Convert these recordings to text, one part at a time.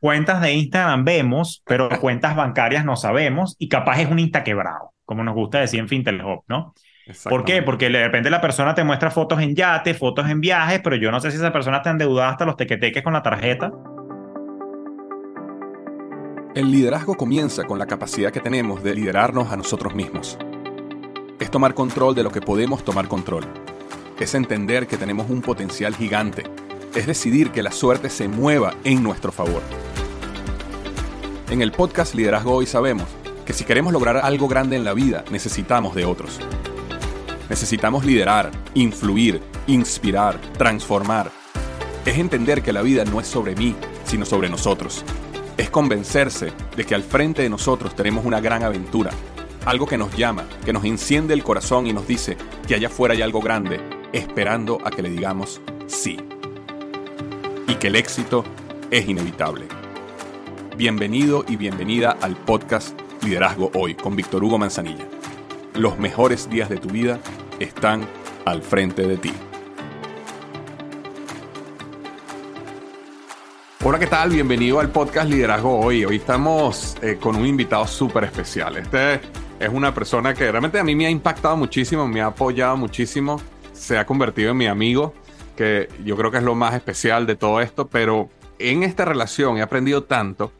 Cuentas de Instagram vemos, pero cuentas bancarias no sabemos y capaz es un insta quebrado, como nos gusta decir en Fintel Hub, ¿no? ¿Por qué? Porque de repente la persona te muestra fotos en yate, fotos en viajes, pero yo no sé si esa persona está endeudada hasta los tequeteques con la tarjeta. El liderazgo comienza con la capacidad que tenemos de liderarnos a nosotros mismos. Es tomar control de lo que podemos tomar control. Es entender que tenemos un potencial gigante. Es decidir que la suerte se mueva en nuestro favor. En el podcast Liderazgo Hoy sabemos que si queremos lograr algo grande en la vida, necesitamos de otros. Necesitamos liderar, influir, inspirar, transformar. Es entender que la vida no es sobre mí, sino sobre nosotros. Es convencerse de que al frente de nosotros tenemos una gran aventura, algo que nos llama, que nos enciende el corazón y nos dice que allá afuera hay algo grande, esperando a que le digamos sí. Y que el éxito es inevitable. Bienvenido y bienvenida al podcast Liderazgo Hoy con Víctor Hugo Manzanilla. Los mejores días de tu vida están al frente de ti. Hola, ¿qué tal? Bienvenido al podcast Liderazgo Hoy. Hoy estamos eh, con un invitado súper especial. Este es una persona que realmente a mí me ha impactado muchísimo, me ha apoyado muchísimo, se ha convertido en mi amigo, que yo creo que es lo más especial de todo esto, pero en esta relación he aprendido tanto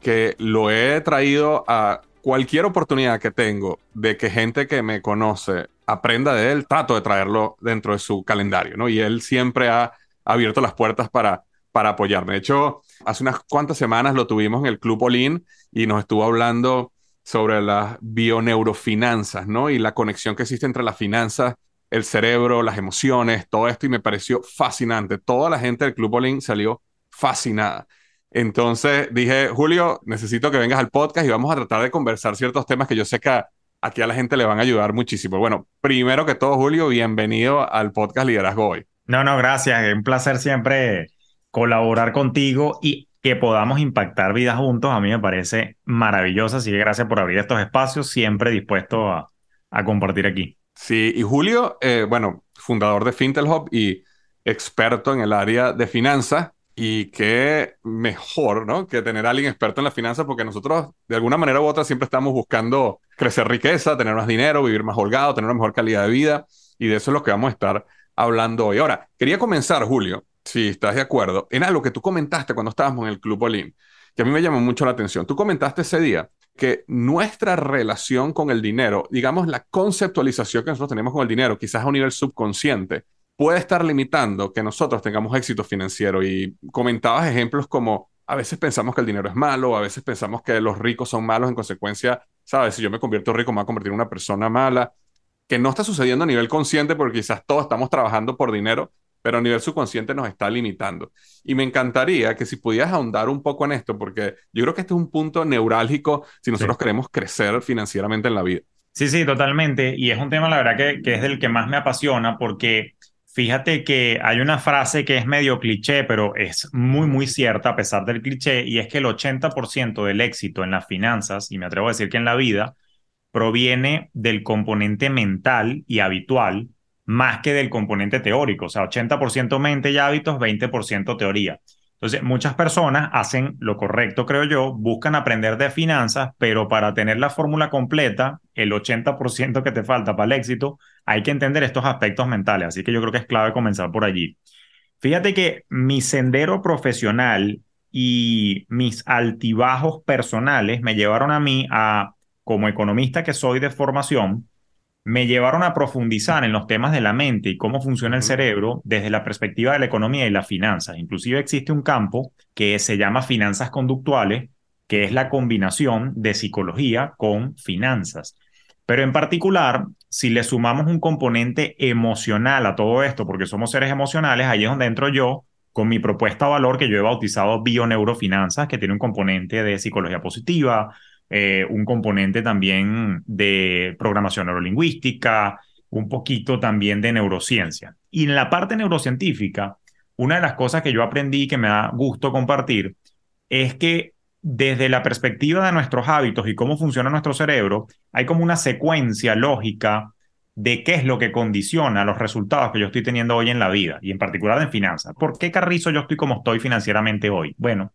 que lo he traído a cualquier oportunidad que tengo de que gente que me conoce aprenda de él, trato de traerlo dentro de su calendario, ¿no? Y él siempre ha abierto las puertas para, para apoyarme. De hecho, hace unas cuantas semanas lo tuvimos en el Club Olin y nos estuvo hablando sobre las bioneurofinanzas, ¿no? Y la conexión que existe entre las finanzas, el cerebro, las emociones, todo esto, y me pareció fascinante. Toda la gente del Club Olin salió fascinada. Entonces dije, Julio, necesito que vengas al podcast y vamos a tratar de conversar ciertos temas que yo sé que aquí a la gente le van a ayudar muchísimo. Bueno, primero que todo, Julio, bienvenido al podcast Liderazgo Hoy. No, no, gracias. Es un placer siempre colaborar contigo y que podamos impactar vidas juntos. A mí me parece maravilloso. Así que gracias por abrir estos espacios. Siempre dispuesto a, a compartir aquí. Sí, y Julio, eh, bueno, fundador de Fintel Hub y experto en el área de finanzas. Y qué mejor, ¿no? Que tener a alguien experto en las finanzas, porque nosotros, de alguna manera u otra, siempre estamos buscando crecer riqueza, tener más dinero, vivir más holgado, tener una mejor calidad de vida. Y de eso es lo que vamos a estar hablando hoy. Ahora, quería comenzar, Julio, si estás de acuerdo, en algo que tú comentaste cuando estábamos en el Club Olin, que a mí me llamó mucho la atención. Tú comentaste ese día que nuestra relación con el dinero, digamos la conceptualización que nosotros tenemos con el dinero, quizás a un nivel subconsciente, puede estar limitando que nosotros tengamos éxito financiero. Y comentabas ejemplos como a veces pensamos que el dinero es malo, a veces pensamos que los ricos son malos en consecuencia, sabes, si yo me convierto rico me voy a convertir en una persona mala, que no está sucediendo a nivel consciente porque quizás todos estamos trabajando por dinero, pero a nivel subconsciente nos está limitando. Y me encantaría que si pudieras ahondar un poco en esto, porque yo creo que este es un punto neurálgico si nosotros sí. queremos crecer financieramente en la vida. Sí, sí, totalmente. Y es un tema, la verdad, que, que es del que más me apasiona porque Fíjate que hay una frase que es medio cliché, pero es muy, muy cierta a pesar del cliché, y es que el 80% del éxito en las finanzas, y me atrevo a decir que en la vida, proviene del componente mental y habitual más que del componente teórico. O sea, 80% mente y hábitos, 20% teoría. Entonces, muchas personas hacen lo correcto, creo yo, buscan aprender de finanzas, pero para tener la fórmula completa, el 80% que te falta para el éxito, hay que entender estos aspectos mentales. Así que yo creo que es clave comenzar por allí. Fíjate que mi sendero profesional y mis altibajos personales me llevaron a mí a, como economista que soy de formación, me llevaron a profundizar en los temas de la mente y cómo funciona el cerebro desde la perspectiva de la economía y las finanzas. Inclusive existe un campo que se llama finanzas conductuales, que es la combinación de psicología con finanzas. Pero en particular, si le sumamos un componente emocional a todo esto, porque somos seres emocionales, ahí es donde entro yo con mi propuesta valor que yo he bautizado Bioneurofinanzas, que tiene un componente de psicología positiva, eh, un componente también de programación neurolingüística, un poquito también de neurociencia. Y en la parte neurocientífica, una de las cosas que yo aprendí que me da gusto compartir es que desde la perspectiva de nuestros hábitos y cómo funciona nuestro cerebro, hay como una secuencia lógica de qué es lo que condiciona los resultados que yo estoy teniendo hoy en la vida y en particular en finanzas. ¿Por qué carrizo yo estoy como estoy financieramente hoy? Bueno,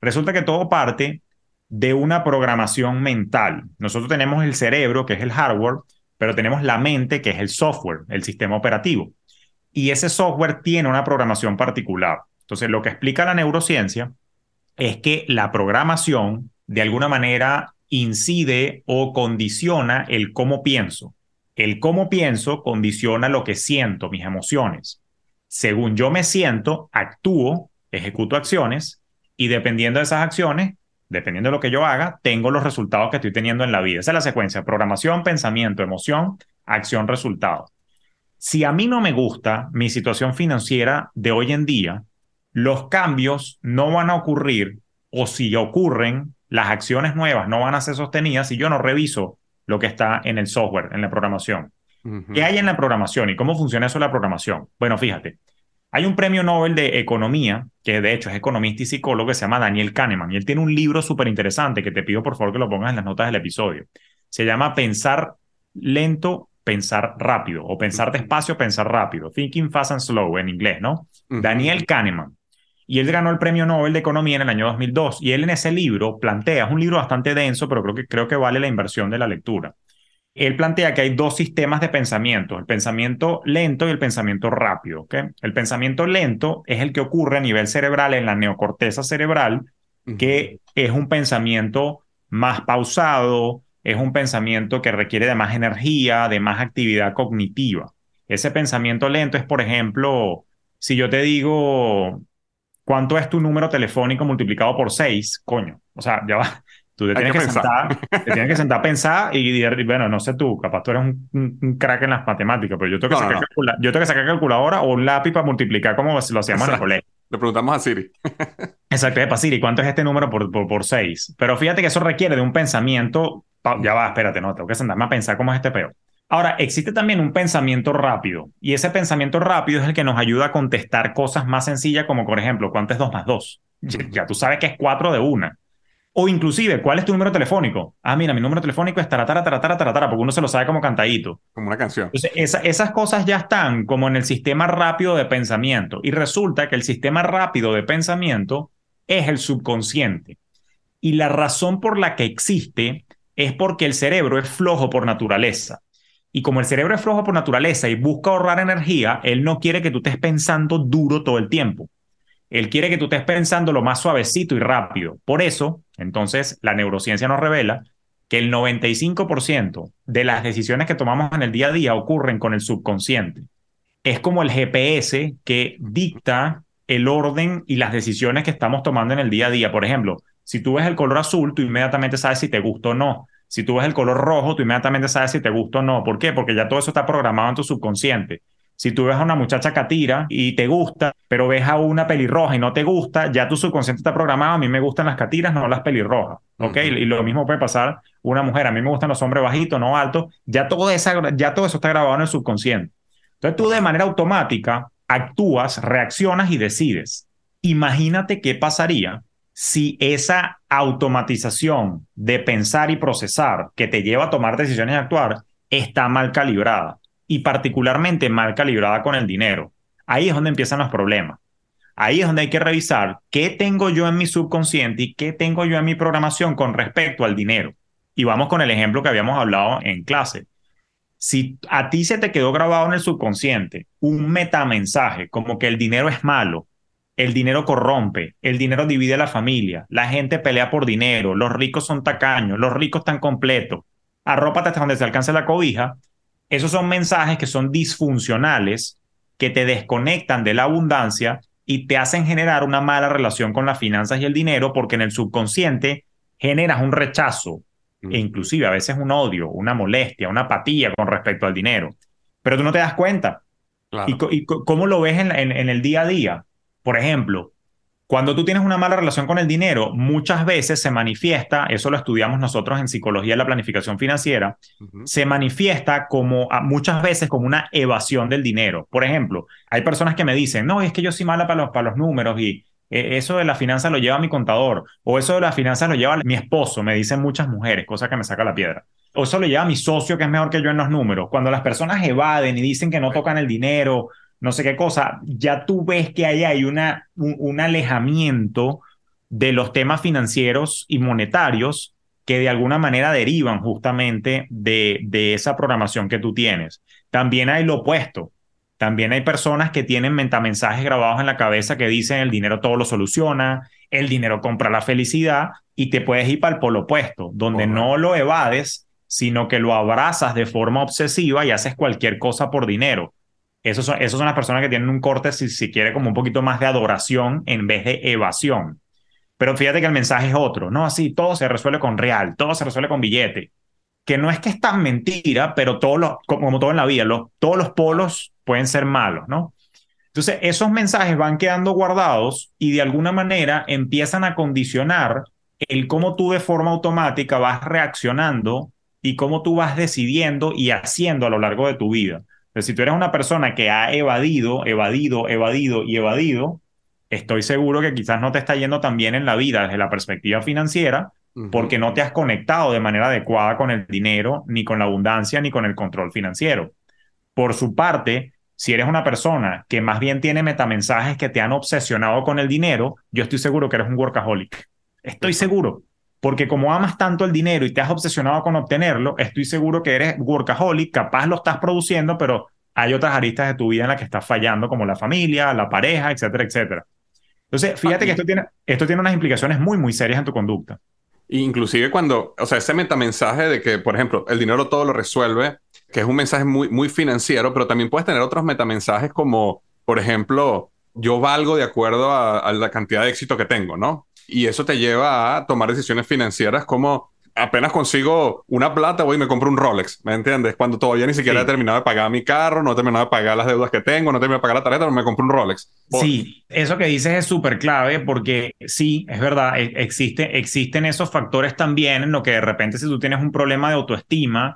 resulta que todo parte de una programación mental. Nosotros tenemos el cerebro, que es el hardware, pero tenemos la mente, que es el software, el sistema operativo. Y ese software tiene una programación particular. Entonces, lo que explica la neurociencia es que la programación, de alguna manera, incide o condiciona el cómo pienso. El cómo pienso condiciona lo que siento, mis emociones. Según yo me siento, actúo, ejecuto acciones y dependiendo de esas acciones, dependiendo de lo que yo haga, tengo los resultados que estoy teniendo en la vida. Esa es la secuencia, programación, pensamiento, emoción, acción, resultado. Si a mí no me gusta mi situación financiera de hoy en día, los cambios no van a ocurrir o si ocurren, las acciones nuevas no van a ser sostenidas si yo no reviso lo que está en el software, en la programación. ¿Qué hay en la programación y cómo funciona eso la programación? Bueno, fíjate, hay un premio Nobel de Economía, que de hecho es economista y psicólogo, que se llama Daniel Kahneman, y él tiene un libro súper interesante que te pido por favor que lo pongas en las notas del episodio. Se llama Pensar lento, pensar rápido, o pensar despacio, pensar rápido. Thinking fast and slow en inglés, ¿no? Daniel Kahneman. Y él ganó el premio Nobel de Economía en el año 2002. Y él en ese libro plantea, es un libro bastante denso, pero creo que, creo que vale la inversión de la lectura. Él plantea que hay dos sistemas de pensamiento, el pensamiento lento y el pensamiento rápido. ¿okay? El pensamiento lento es el que ocurre a nivel cerebral en la neocorteza cerebral, que es un pensamiento más pausado, es un pensamiento que requiere de más energía, de más actividad cognitiva. Ese pensamiento lento es, por ejemplo, si yo te digo, ¿cuánto es tu número telefónico multiplicado por 6? Coño, o sea, ya va. Tú te tienes que, sentar, te tienes que sentar a pensar y, bueno, no sé tú, capaz tú eres un, crack en las matemáticas, pero yo tengo, que sacar yo tengo que sacar calculadora o un lápiz para multiplicar como lo hacíamos en el colegio. Le preguntamos a Siri. Exacto, para Siri, ¿cuánto es este número por, por, por seis? Pero fíjate que eso requiere de un pensamiento. Ya va, espérate, no, tengo que sentarme a pensar cómo es este peor. Ahora, existe también un pensamiento rápido, y ese pensamiento rápido es el que nos ayuda a contestar cosas más sencillas, como por ejemplo, ¿cuánto es 2 más 2? Ya, tú sabes que es 4 de una. O inclusive, ¿cuál es tu número telefónico? Ah, mira, mi número telefónico es taratara, taratara, taratara, porque uno se lo sabe como cantadito. Como una canción. Entonces, esas cosas ya están como en el sistema rápido de pensamiento. Y resulta que el sistema rápido de pensamiento es el subconsciente. Y la razón por la que existe es porque el cerebro es flojo por naturaleza. Y como el cerebro es flojo por naturaleza y busca ahorrar energía, él no quiere que tú estés pensando duro todo el tiempo. Él quiere que tú estés pensando lo más suavecito y rápido. Por eso, entonces, la neurociencia nos revela que el 95% de las decisiones que tomamos en el día a día ocurren con el subconsciente. Es como el GPS que dicta el orden y las decisiones que estamos tomando en el día a día. Por ejemplo, si tú ves el color azul, tú inmediatamente sabes si te gusta o no. Si tú ves el color rojo, tú inmediatamente sabes si te gusta o no. ¿Por qué? Porque ya todo eso está programado en tu subconsciente. Si tú ves a una muchacha catira y te gusta, pero ves a una pelirroja y no te gusta, ya tu subconsciente está programado. A mí me gustan las catiras, no las pelirrojas. ¿Ok? Y lo mismo puede pasar una mujer. A mí me gustan los hombres bajitos, no altos. Ya todo, esa, ya todo eso está grabado en el subconsciente. Entonces tú de manera automática actúas, reaccionas y decides. Imagínate qué pasaría si esa automatización de pensar y procesar que te lleva a tomar decisiones y actuar está mal calibrada y particularmente mal calibrada con el dinero. Ahí es donde empiezan los problemas. Ahí es donde hay que revisar qué tengo yo en mi subconsciente y qué tengo yo en mi programación con respecto al dinero. Y vamos con el ejemplo que habíamos hablado en clase. Si a ti se te quedó grabado en el subconsciente un metamensaje como que el dinero es malo, el dinero corrompe, el dinero divide a la familia, la gente pelea por dinero, los ricos son tacaños, los ricos están completos, arrópate hasta donde se alcance la cobija, esos son mensajes que son disfuncionales, que te desconectan de la abundancia y te hacen generar una mala relación con las finanzas y el dinero porque en el subconsciente generas un rechazo e inclusive a veces un odio, una molestia, una apatía con respecto al dinero. Pero tú no te das cuenta. ¿Y, cómo lo ves en, el día a día? Por ejemplo, cuando tú tienes una mala relación con el dinero, muchas veces se manifiesta, eso lo estudiamos nosotros en psicología de la planificación financiera, se manifiesta como muchas veces como una evasión del dinero. Por ejemplo, hay personas que me dicen, no, es que yo soy mala para los, para los números y e, eso de la finanza lo lleva mi contador, o eso de la finanza lo lleva mi esposo, me dicen muchas mujeres, cosa que me saca la piedra. O eso lo lleva mi socio, que es mejor que yo en los números. Cuando las personas evaden y dicen que no tocan el dinero, no sé qué cosa, ya tú ves que ahí hay una, un, alejamiento de los temas financieros y monetarios que de alguna manera derivan justamente de, de esa programación que tú tienes. También hay lo opuesto. También hay personas que tienen metamensajes grabados en la cabeza que dicen el dinero todo lo soluciona, el dinero compra la felicidad y te puedes ir para el polo opuesto, donde no lo evades, sino que lo abrazas de forma obsesiva y haces cualquier cosa por dinero. Esos son, esos son las personas que tienen un corte, si, si quiere, como un poquito más de adoración en vez de evasión. Pero fíjate que el mensaje es otro, ¿no? Así, todo se resuelve con real, todo se resuelve con billete que no es que es mentira, pero como todo en la vida, todos los polos pueden ser malos, ¿no? Entonces, esos mensajes van quedando guardados y de alguna manera empiezan a condicionar el cómo tú de forma automática vas reaccionando y cómo tú vas decidiendo y haciendo a lo largo de tu vida. Entonces, si tú eres una persona que ha evadido, evadido, evadido y evadido, estoy seguro que quizás no te está yendo tan bien en la vida desde la perspectiva financiera, porque no te has conectado de manera adecuada con el dinero, ni con la abundancia, ni con el control financiero. Por su parte, si eres una persona que más bien tiene metamensajes que te han obsesionado con el dinero, yo estoy seguro que eres un workaholic. Estoy seguro. Porque como amas tanto el dinero y te has obsesionado con obtenerlo, estoy seguro que eres workaholic, capaz lo estás produciendo, pero hay otras aristas de tu vida en las que estás fallando, como la familia, la pareja, etcétera, etcétera. Entonces, fíjate que esto tiene, esto tiene unas implicaciones muy, muy serias en tu conducta. Inclusive cuando, o sea, ese metamensaje de que, por ejemplo, el dinero todo lo resuelve, que es un mensaje muy, muy financiero, pero también puedes tener otros metamensajes como, por ejemplo, yo valgo de acuerdo a, la cantidad de éxito que tengo, ¿no? Y eso te lleva a tomar decisiones financieras como apenas consigo una plata, voy y me compro un Rolex, ¿me entiendes? Cuando todavía ni siquiera he terminado de pagar mi carro, no he terminado de pagar las deudas que tengo, no he terminado de pagar la tarjeta, pero me compro un Rolex. Sí, eso que dices es súper clave porque sí, es verdad, e, existe, existen esos factores también en lo que de repente si tú tienes un problema de autoestima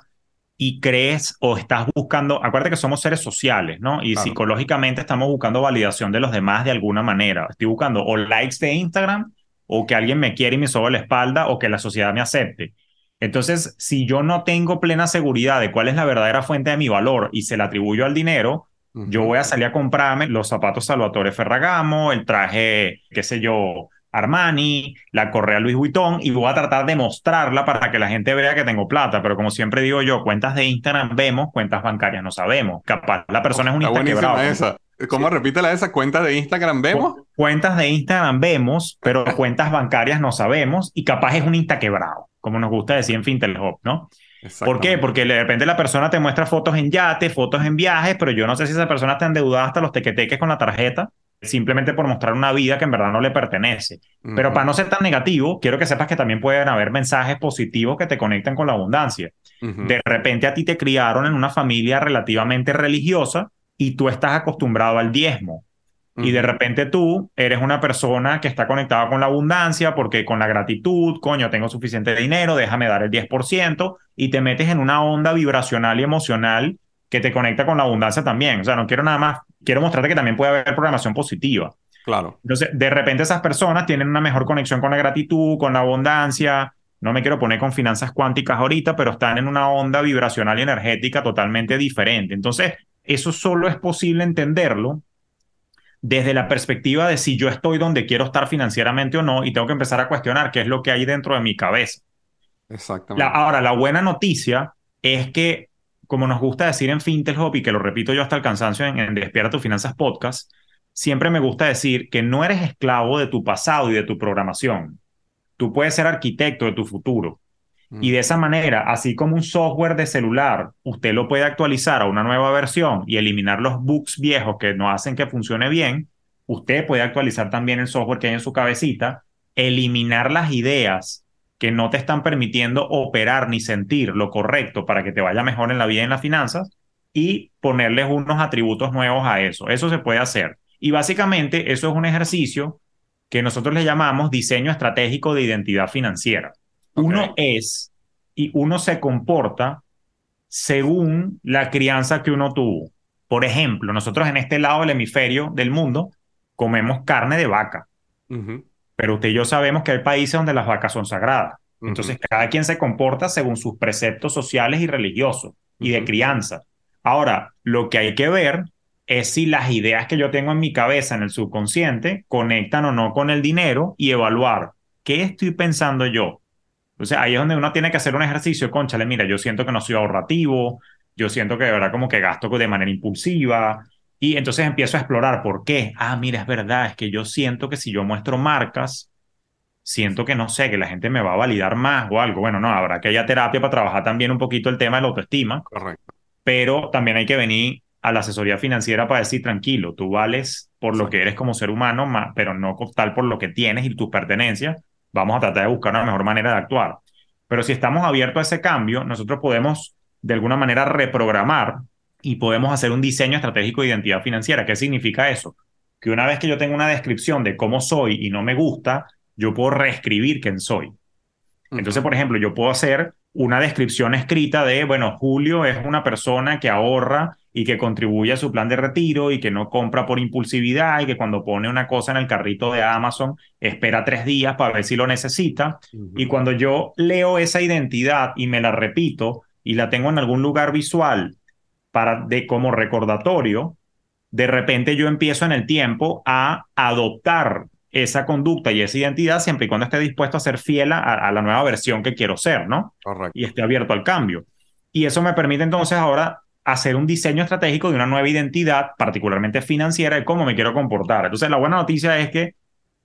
y crees o estás buscando, acuérdate que somos seres sociales, ¿no? Y psicológicamente estamos buscando validación de los demás de alguna manera. Estoy buscando o likes de Instagram o que alguien me quiere y me soba la espalda o que la sociedad me acepte. Entonces, si yo no tengo plena seguridad de cuál es la verdadera fuente de mi valor y se la atribuyo al dinero, yo voy a salir a comprarme los zapatos Salvatore Ferragamo, el traje, qué sé yo, Armani, la correa Louis Vuitton y voy a tratar de mostrarla para que la gente vea que tengo plata. Pero como siempre digo yo, cuentas de Instagram vemos, cuentas bancarias no sabemos. Capaz la persona es un Insta ¿Cómo repítela esa? ¿Cuentas de Instagram vemos? Cuentas de Instagram vemos, pero cuentas bancarias no sabemos y capaz es un Insta quebrado, como nos gusta decir en Fintelhop, ¿no? ¿Por qué? Porque de repente la persona te muestra fotos en yate, fotos en viajes, pero yo no sé si esa persona está endeudada hasta los tequeteques con la tarjeta, simplemente por mostrar una vida que en verdad no le pertenece. Pero para no ser tan negativo, quiero que sepas que también pueden haber mensajes positivos que te conecten con la abundancia. De repente a ti te criaron en una familia relativamente religiosa y tú estás acostumbrado al diezmo. Y de repente tú eres una persona que está conectada con la abundancia porque con la gratitud, coño, tengo suficiente dinero, déjame dar el 10% y te metes en una onda vibracional y emocional que te conecta con la abundancia también. O sea, no quiero nada más, quiero mostrarte que también puede haber programación positiva. Claro. Entonces, de repente esas personas tienen una mejor conexión con la gratitud, con la abundancia. No me quiero poner con finanzas cuánticas ahorita, pero están en una onda vibracional y energética totalmente diferente. Entonces, eso solo es posible entenderlo desde la perspectiva de si yo estoy donde quiero estar financieramente o no y tengo que empezar a cuestionar qué es lo que hay dentro de mi cabeza. Exactamente. ahora, la buena noticia es que, como nos gusta decir en Fintelhop y que lo repito yo hasta el cansancio en, en Despierta tus Finanzas Podcast, siempre me gusta decir que no eres esclavo de tu pasado y de tu programación. Tú puedes ser arquitecto de tu futuro. Y de esa manera, así como un software de celular, usted lo puede actualizar a una nueva versión y eliminar los bugs viejos que no hacen que funcione bien, usted puede actualizar también el software que hay en su cabecita, eliminar las ideas que no te están permitiendo operar ni sentir lo correcto para que te vaya mejor en la vida y en las finanzas y ponerles unos atributos nuevos a eso. Eso se puede hacer. Y básicamente eso es un ejercicio que nosotros le llamamos diseño estratégico de identidad financiera. Uno es y uno se comporta según la crianza que uno tuvo. Por ejemplo, nosotros en este lado del hemisferio del mundo comemos carne de vaca, pero usted y yo sabemos que hay países donde las vacas son sagradas. Entonces, cada quien se comporta según sus preceptos sociales y religiosos y de crianza. Ahora, lo que hay que ver es si las ideas que yo tengo en mi cabeza, en el subconsciente, conectan o no con el dinero y evaluar qué estoy pensando yo. Sea, ahí es donde uno tiene que hacer un ejercicio, conchale, mira, yo siento que no soy ahorrativo, yo siento que de verdad como que gasto de manera impulsiva, y entonces empiezo a explorar por qué. Ah, mira, es verdad, es que yo siento que si yo muestro marcas, siento que no sé, que la gente me va a validar más o algo. Bueno, no, habrá que haya terapia para trabajar también un poquito el tema de la autoestima. Correcto. Pero también hay que venir a la asesoría financiera para decir, tranquilo, tú vales por lo que eres como ser humano, pero no tal por lo que tienes y tus pertenencias. Vamos a tratar de buscar una mejor manera de actuar. Pero si estamos abiertos a ese cambio, nosotros podemos de alguna manera reprogramar y podemos hacer un diseño estratégico de identidad financiera. ¿Qué significa eso? Que una vez que yo tengo una descripción de cómo soy y no me gusta, yo puedo reescribir quién soy. Entonces, por ejemplo, yo puedo hacer una descripción escrita de, bueno, Julio es una persona que ahorra y que contribuye a su plan de retiro y que no compra por impulsividad y que cuando pone una cosa en el carrito de Amazon espera tres días para ver si lo necesita. Y cuando yo leo esa identidad y me la repito y la tengo en algún lugar visual para de como recordatorio, de repente yo empiezo en el tiempo a adoptar esa conducta y esa identidad siempre y cuando esté dispuesto a ser fiel a, la nueva versión que quiero ser, ¿no? Correcto. Y esté abierto al cambio. Y eso me permite entonces ahora hacer un diseño estratégico de una nueva identidad, particularmente financiera, de cómo me quiero comportar. Entonces, la buena noticia es que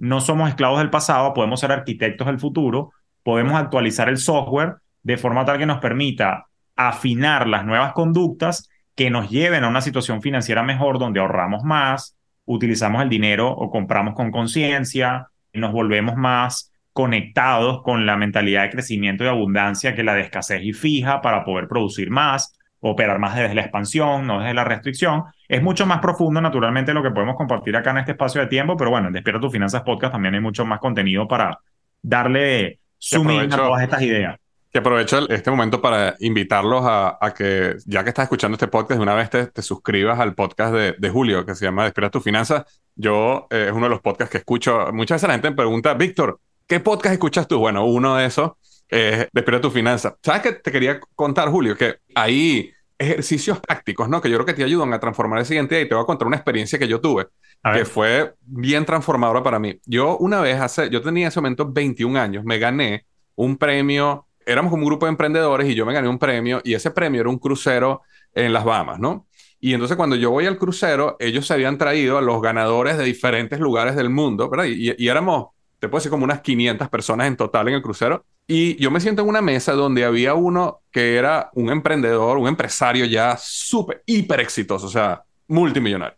no somos esclavos del pasado, podemos ser arquitectos del futuro, podemos actualizar el software de forma tal que nos permita afinar las nuevas conductas que nos lleven a una situación financiera mejor donde ahorramos más, utilizamos el dinero o compramos con conciencia, nos volvemos más conectados con la mentalidad de crecimiento y abundancia que la de escasez y fija para poder producir más, operar más desde la expansión, no desde la restricción. Es mucho más profundo, naturalmente, lo que podemos compartir acá en este espacio de tiempo, pero bueno, en Despierta tus Finanzas Podcast también hay mucho más contenido para darle zoom a todas estas ideas. Que aprovecho este momento para invitarlos a, que, ya que estás escuchando este podcast, de una vez te, suscribas al podcast de, Julio, que se llama Despierta tu finanzas. Yo, eh, es uno de los podcasts que escucho. Muchas veces la gente me pregunta, Víctor, ¿qué podcast escuchas tú? Bueno, uno de esos es Despierta tu finanzas. ¿Sabes qué te quería contar, Julio? Que hay ejercicios prácticos, ¿no? Que yo creo que te ayudan a transformar esa identidad y te voy a contar una experiencia que yo tuve, que fue bien transformadora para mí. Yo una vez hace, yo tenía en ese momento 21 años, me gané un premio éramos como un grupo de emprendedores y yo me gané un premio y ese premio era un crucero en las Bahamas, ¿no? Y entonces cuando yo voy al crucero, ellos se habían traído a los ganadores de diferentes lugares del mundo, ¿verdad? Y, éramos, te puedo decir, como unas 500 personas en total en el crucero. Y yo me siento en una mesa donde había uno que era un emprendedor, un empresario ya súper, hiper exitoso, o sea, multimillonario.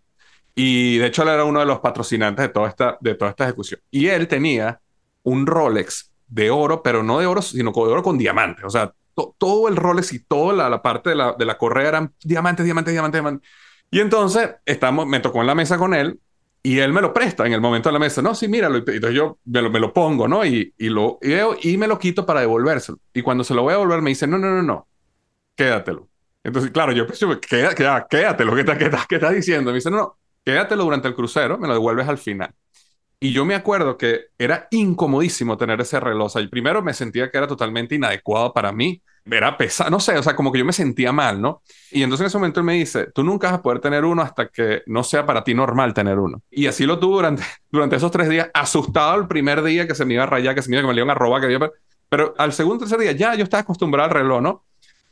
Y de hecho él era uno de los patrocinantes de toda esta, de toda esta ejecución. Y él tenía un Rolex de oro, pero no de oro, sino de oro con diamantes. O sea, todo el Rolex y toda la, parte de la, de la, correa eran diamantes, diamantes, diamantes, diamantes. Y entonces estamos, me tocó en la mesa con él y él me lo presta en el momento de la mesa. No, sí, míralo. Entonces yo me lo, me lo pongo, ¿no? Y, y lo veo y me lo quito para devolvérselo. Y cuando se lo voy a devolver me dice, no, no, no, no, quédatelo. Entonces, claro, yo pensé, quédatelo, quédatelo, ¿qué estás está diciendo? Me dice, no, no, quédatelo durante el crucero, me lo devuelves al final. Y yo me acuerdo que era incomodísimo tener ese reloj. O primero me sentía que era totalmente inadecuado para mí. Era pesado, no sé, o sea, como que yo me sentía mal, ¿no? Y entonces en ese momento él me dice, tú nunca vas a poder tener uno hasta que no sea para ti normal tener uno. Y así lo tuve durante, durante esos tres días, asustado el primer día que se me iba a rayar, que se me iba, que me iban a robar, que iba Pero al segundo tercer día ya yo estaba acostumbrado al reloj, ¿no?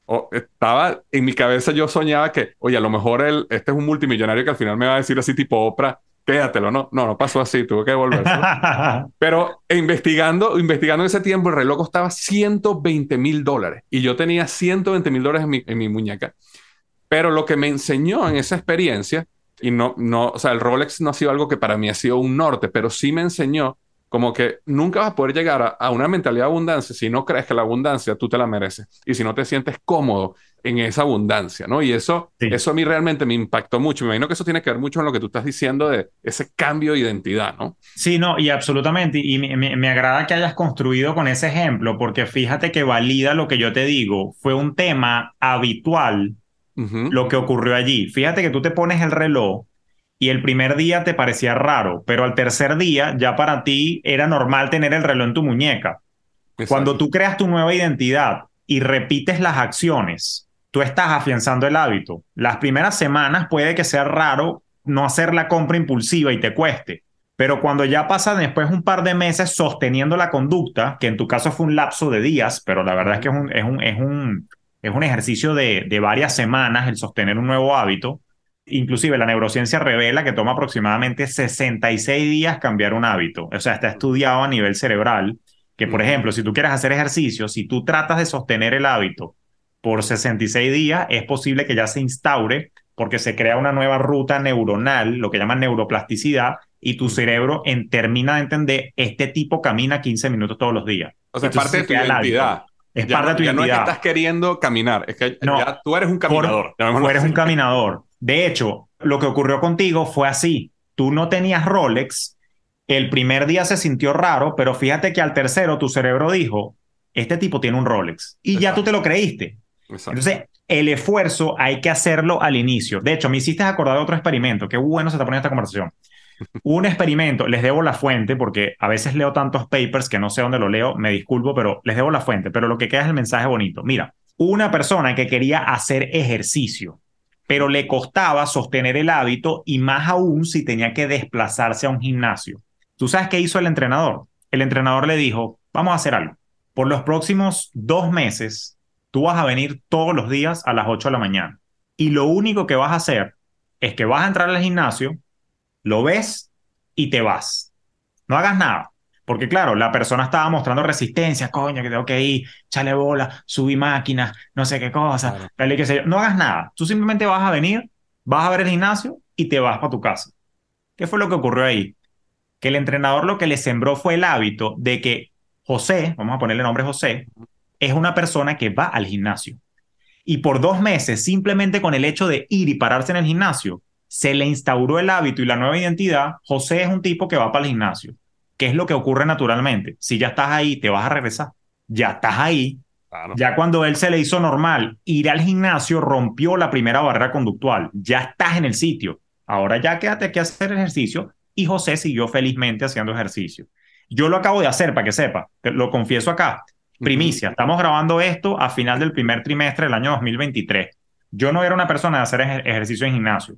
O estaba en mi cabeza, yo soñaba que, oye, a lo mejor él, este es un multimillonario que al final me va a decir así tipo Oprah, quédatelo, no, no, no pasó así, tuve que volver. Pero investigando, investigando en ese tiempo, el reloj costaba 120 mil dólares y yo tenía 120 mil dólares en mi, en mi muñeca. Pero lo que me enseñó en esa experiencia, y no, no, o sea, el Rolex no ha sido algo que para mí ha sido un norte, pero sí me enseñó como que nunca vas a poder llegar a, una mentalidad de abundancia si no crees que la abundancia tú te la mereces y si no te sientes cómodo en esa abundancia, ¿no? Y eso, eso a mí realmente me impactó mucho. Me imagino que eso tiene que ver mucho con lo que tú estás diciendo de ese cambio de identidad, ¿no? Sí, no, y absolutamente. Y me, me agrada que hayas construido con ese ejemplo, porque fíjate que valida lo que yo te digo. Fue un tema habitual lo que ocurrió allí. Fíjate que tú te pones el reloj y el primer día te parecía raro, pero al tercer día ya para ti era normal tener el reloj en tu muñeca. Cuando tú creas tu nueva identidad y repites las acciones, tú estás afianzando el hábito. Las primeras semanas puede que sea raro no hacer la compra impulsiva y te cueste, pero cuando ya pasa después un par de meses sosteniendo la conducta, que en tu caso fue un lapso de días, pero la verdad es que es un, es un, es un, es un ejercicio de, de varias semanas el sostener un nuevo hábito, Inclusive la neurociencia revela que toma aproximadamente 66 días cambiar un hábito. O sea, está estudiado a nivel cerebral que, por ejemplo, si tú quieres hacer ejercicio, si tú tratas de sostener el hábito por 66 días, es posible que ya se instaure porque se crea una nueva ruta neuronal, lo que llaman neuroplasticidad, y tu cerebro en, termina de entender, este tipo camina 15 minutos todos los días. O sea, es parte de tu identidad. Es parte de tu identidad. No es que estás queriendo caminar, es que ya tú eres un caminador. tú eres un caminador. De hecho, lo que ocurrió contigo fue así. Tú no tenías Rolex, el primer día se sintió raro, pero fíjate que al tercero tu cerebro dijo, este tipo tiene un Rolex. Y ya tú te lo creíste. Entonces, el esfuerzo hay que hacerlo al inicio. De hecho, me hiciste acordar de otro experimento. Qué bueno se está poniendo esta conversación. Un experimento, les debo la fuente porque a veces leo tantos papers que no sé dónde lo leo, me disculpo, pero les debo la fuente, pero lo que queda es el mensaje bonito. Mira, una persona que quería hacer ejercicio, pero le costaba sostener el hábito y más aún si tenía que desplazarse a un gimnasio. ¿Tú sabes qué hizo el entrenador? El entrenador le dijo, vamos a hacer algo. Por los próximos dos meses, tú vas a venir todos los días a las 8 de la mañana. Y lo único que vas a hacer es que vas a entrar al gimnasio, lo ves y te vas. No hagas nada. Porque claro, la persona estaba mostrando resistencia, coño, que tengo que ir, chale bola, subí máquinas, no sé qué cosa, qué sé yo. No hagas nada. Tú simplemente vas a venir, vas a ver el gimnasio y te vas para tu casa. ¿Qué fue lo que ocurrió ahí? Que el entrenador lo que le sembró fue el hábito de que José, vamos a ponerle nombre José, es una persona que va al gimnasio. Y por dos meses, simplemente con el hecho de ir y pararse en el gimnasio, se le instauró el hábito y la nueva identidad. José es un tipo que va para el gimnasio. ¿Qué es lo que ocurre naturalmente? Si ya estás ahí, te vas a regresar. Ya estás ahí. Ya cuando él se le hizo normal ir al gimnasio, rompió la primera barrera conductual. Ya estás en el sitio. Ahora ya quédate aquí a hacer ejercicio. Y José siguió felizmente haciendo ejercicio. Yo lo acabo de hacer para que sepa, lo confieso acá. Primicia, estamos grabando esto a final del primer trimestre del año 2023. Yo no era una persona de hacer ejercicio en gimnasio.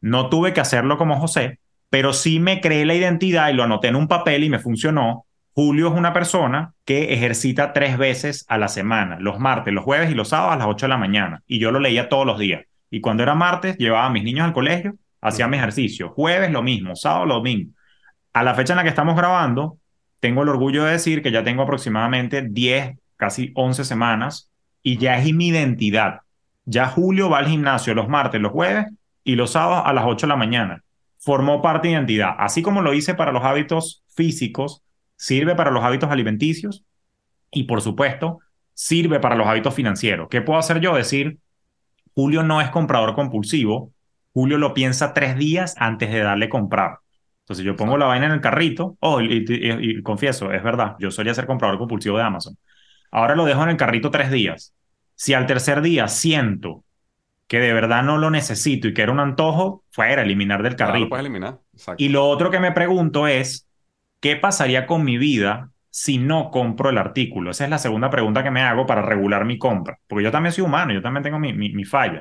No tuve que hacerlo como José, pero sí me creé la identidad y lo anoté en un papel y me funcionó. Julio es una persona que ejercita tres veces a la semana, los martes, los jueves y los sábados a las 8 de la mañana. Y yo lo leía todos los días. Y cuando era martes, llevaba a mis niños al colegio, hacía mi ejercicio. Jueves lo mismo, sábado lo mismo. A la fecha en la que estamos grabando, tengo el orgullo de decir que ya tengo aproximadamente 10, casi 11 semanas y ya es mi identidad. Ya Julio va al gimnasio los martes, los jueves y los sábados a las 8 de la mañana formó parte de identidad. Así como lo hice para los hábitos físicos, sirve para los hábitos alimenticios y, por supuesto, sirve para los hábitos financieros. ¿Qué puedo hacer yo? Decir, Julio no es comprador compulsivo, Julio lo piensa tres días antes de darle comprar. Entonces yo pongo la vaina en el carrito, oh, y, confieso, es verdad, yo solía ser comprador compulsivo de Amazon. Ahora lo dejo en el carrito tres días. Si al tercer día siento que de verdad no lo necesito y que era un antojo, fuera, eliminar del carrito. eliminar. Y lo otro que me pregunto es, ¿qué pasaría con mi vida si no compro el artículo? Esa es la segunda pregunta que me hago para regular mi compra, porque yo también soy humano, yo también tengo mi, mi, falla.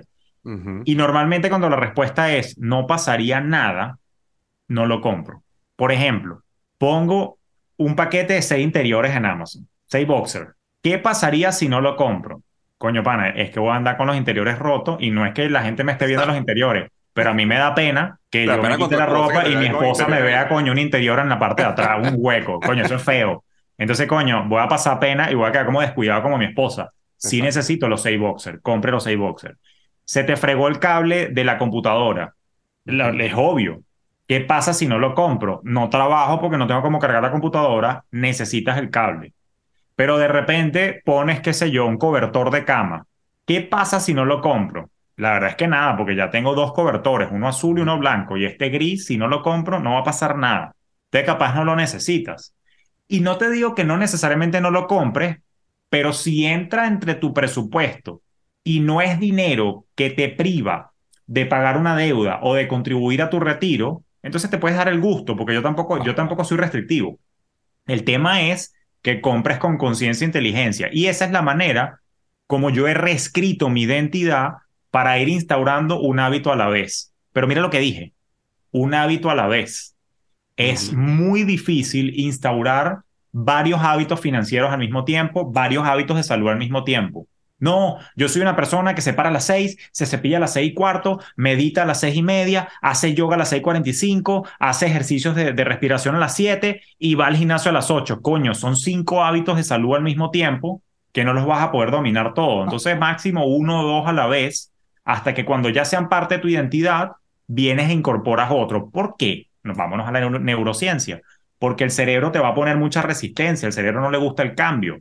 Y normalmente cuando la respuesta es, no pasaría nada, no lo compro. Por ejemplo, pongo un paquete de seis interiores en Amazon, seis boxer. ¿Qué pasaría si no lo compro? coño, pana, es que voy a andar con los interiores rotos y no es que la gente me esté viendo los interiores, pero a mí me da pena que yo me quite la ropa y mi esposa me vea, coño, un interior en la parte de atrás, un hueco. Coño, eso es feo. Entonces, coño, voy a pasar pena y voy a quedar como descuidado como mi esposa. Si necesito los seis boxers, compre los seis boxers. Se te fregó el cable de la computadora. es obvio. ¿Qué pasa si no lo compro? No trabajo porque no tengo cómo cargar la computadora, necesitas el cable. Pero de repente pones, qué sé yo, un cobertor de cama. ¿Qué pasa si no lo compro? La verdad es que nada, porque ya tengo dos cobertores, uno azul y uno blanco, y este gris, si no lo compro, no va a pasar nada. Te capaz no lo necesitas. Y no te digo que no necesariamente no lo compres, pero si entra entre tu presupuesto y no es dinero que te priva de pagar una deuda o de contribuir a tu retiro, entonces te puedes dar el gusto, porque yo tampoco, yo tampoco soy restrictivo. El tema es que compres con conciencia e inteligencia. Y esa es la manera como yo he reescrito mi identidad para ir instaurando un hábito a la vez. Pero mira lo que dije, un hábito a la vez. Es muy difícil instaurar varios hábitos financieros al mismo tiempo, varios hábitos de salud al mismo tiempo. No, yo soy una persona que se para a las seis, se cepilla a las seis y cuarto, medita a las seis y media, hace yoga a las seis cuarenta y cinco, hace ejercicios de, respiración a las siete y va al gimnasio a las ocho. Coño, son cinco hábitos de salud al mismo tiempo que no los vas a poder dominar todo. Entonces, máximo uno o dos a la vez, hasta que cuando ya sean parte de tu identidad, vienes e incorporas otro. ¿Por qué? Nos vámonos a la neurociencia. Porque el cerebro te va a poner mucha resistencia, el cerebro no le gusta el cambio.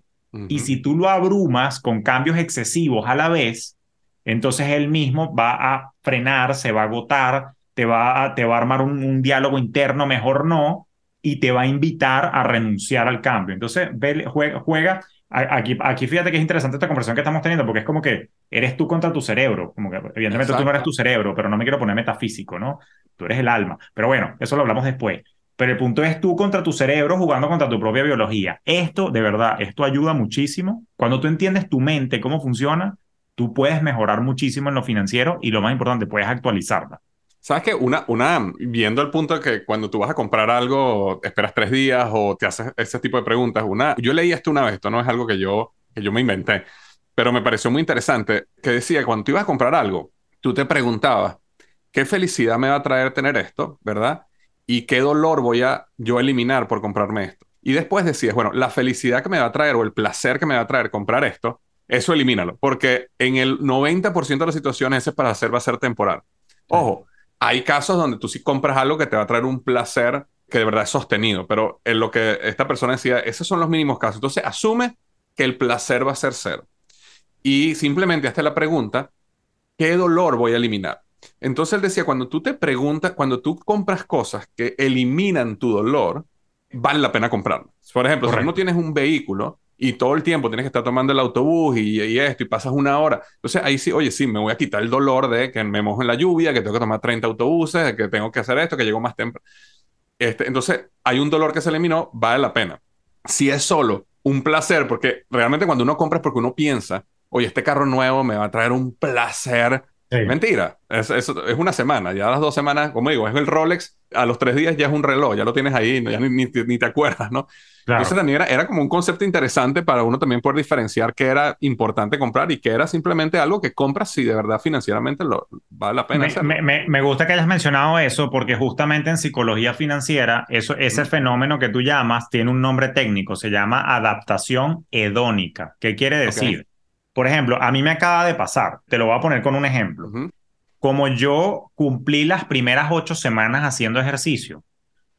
Y si tú lo abrumas con cambios excesivos a la vez, entonces él mismo va a frenar, se va a agotar, te va a, te va a armar un, diálogo interno, mejor no, y te va a invitar a renunciar al cambio. Entonces, juega, juega Aquí, aquí fíjate que es interesante esta conversación que estamos teniendo, porque es como que eres tú contra tu cerebro. Como que, evidentemente, tú no eres tu cerebro, pero no me quiero poner metafísico, ¿no? Tú eres el alma. Pero bueno, eso lo hablamos después. Pero el punto es tú contra tu cerebro jugando contra tu propia biología. Esto, de verdad, esto ayuda muchísimo. Cuando tú entiendes tu mente, cómo funciona, tú puedes mejorar muchísimo en lo financiero y lo más importante, puedes actualizarla. ¿Sabes qué? Una, una, viendo el punto de que cuando tú vas a comprar algo, esperas tres días o te haces ese tipo de preguntas, una, yo leí esto una vez, esto no es algo que yo, que yo me inventé, pero me pareció muy interesante, que decía que cuando tú ibas a comprar algo, tú te preguntabas, ¿qué felicidad me va a traer tener esto, verdad? Y qué dolor voy a yo eliminar por comprarme esto. Y después decías, bueno, la felicidad que me va a traer o el placer que me va a traer comprar esto, eso elimínalo, porque en el 90% de las situaciones ese placer va a ser temporal. Ojo, hay casos donde tú sí compras algo que te va a traer un placer que de verdad es sostenido, pero en lo que esta persona decía, esos son los mínimos casos. Entonces, asume que el placer va a ser cero. Y simplemente hazte la pregunta, ¿qué dolor voy a eliminar? Entonces él decía, cuando tú te preguntas, cuando tú compras cosas que eliminan tu dolor, vale la pena comprarlo. Por ejemplo, si no tienes un vehículo y todo el tiempo tienes que estar tomando el autobús y, esto y pasas una hora, entonces ahí sí, oye, sí, me voy a quitar el dolor de que me mojo en la lluvia, que tengo que tomar 30 autobuses, que tengo que hacer esto, que llego más temprano. Este, entonces, hay un dolor que se eliminó, vale la pena. Si es solo un placer, porque realmente cuando uno compra es porque uno piensa, oye, este carro nuevo me va a traer un placer Mentira, es, es, una semana, ya las dos semanas, como digo, es el Rolex, a los tres días ya es un reloj, ya lo tienes ahí, ya ni, ni, te acuerdas, ¿no? Claro. Entonces también era, era, como un concepto interesante para uno también poder diferenciar qué era importante comprar y qué era simplemente algo que compras si de verdad financieramente lo, vale la pena. Me, me, me, gusta que hayas mencionado eso porque justamente en psicología financiera, eso, ese fenómeno que tú llamas tiene un nombre técnico, se llama adaptación hedónica. ¿Qué quiere decir? Por ejemplo, a mí me acaba de pasar, te lo voy a poner con un ejemplo. Como yo cumplí las primeras ocho semanas haciendo ejercicio,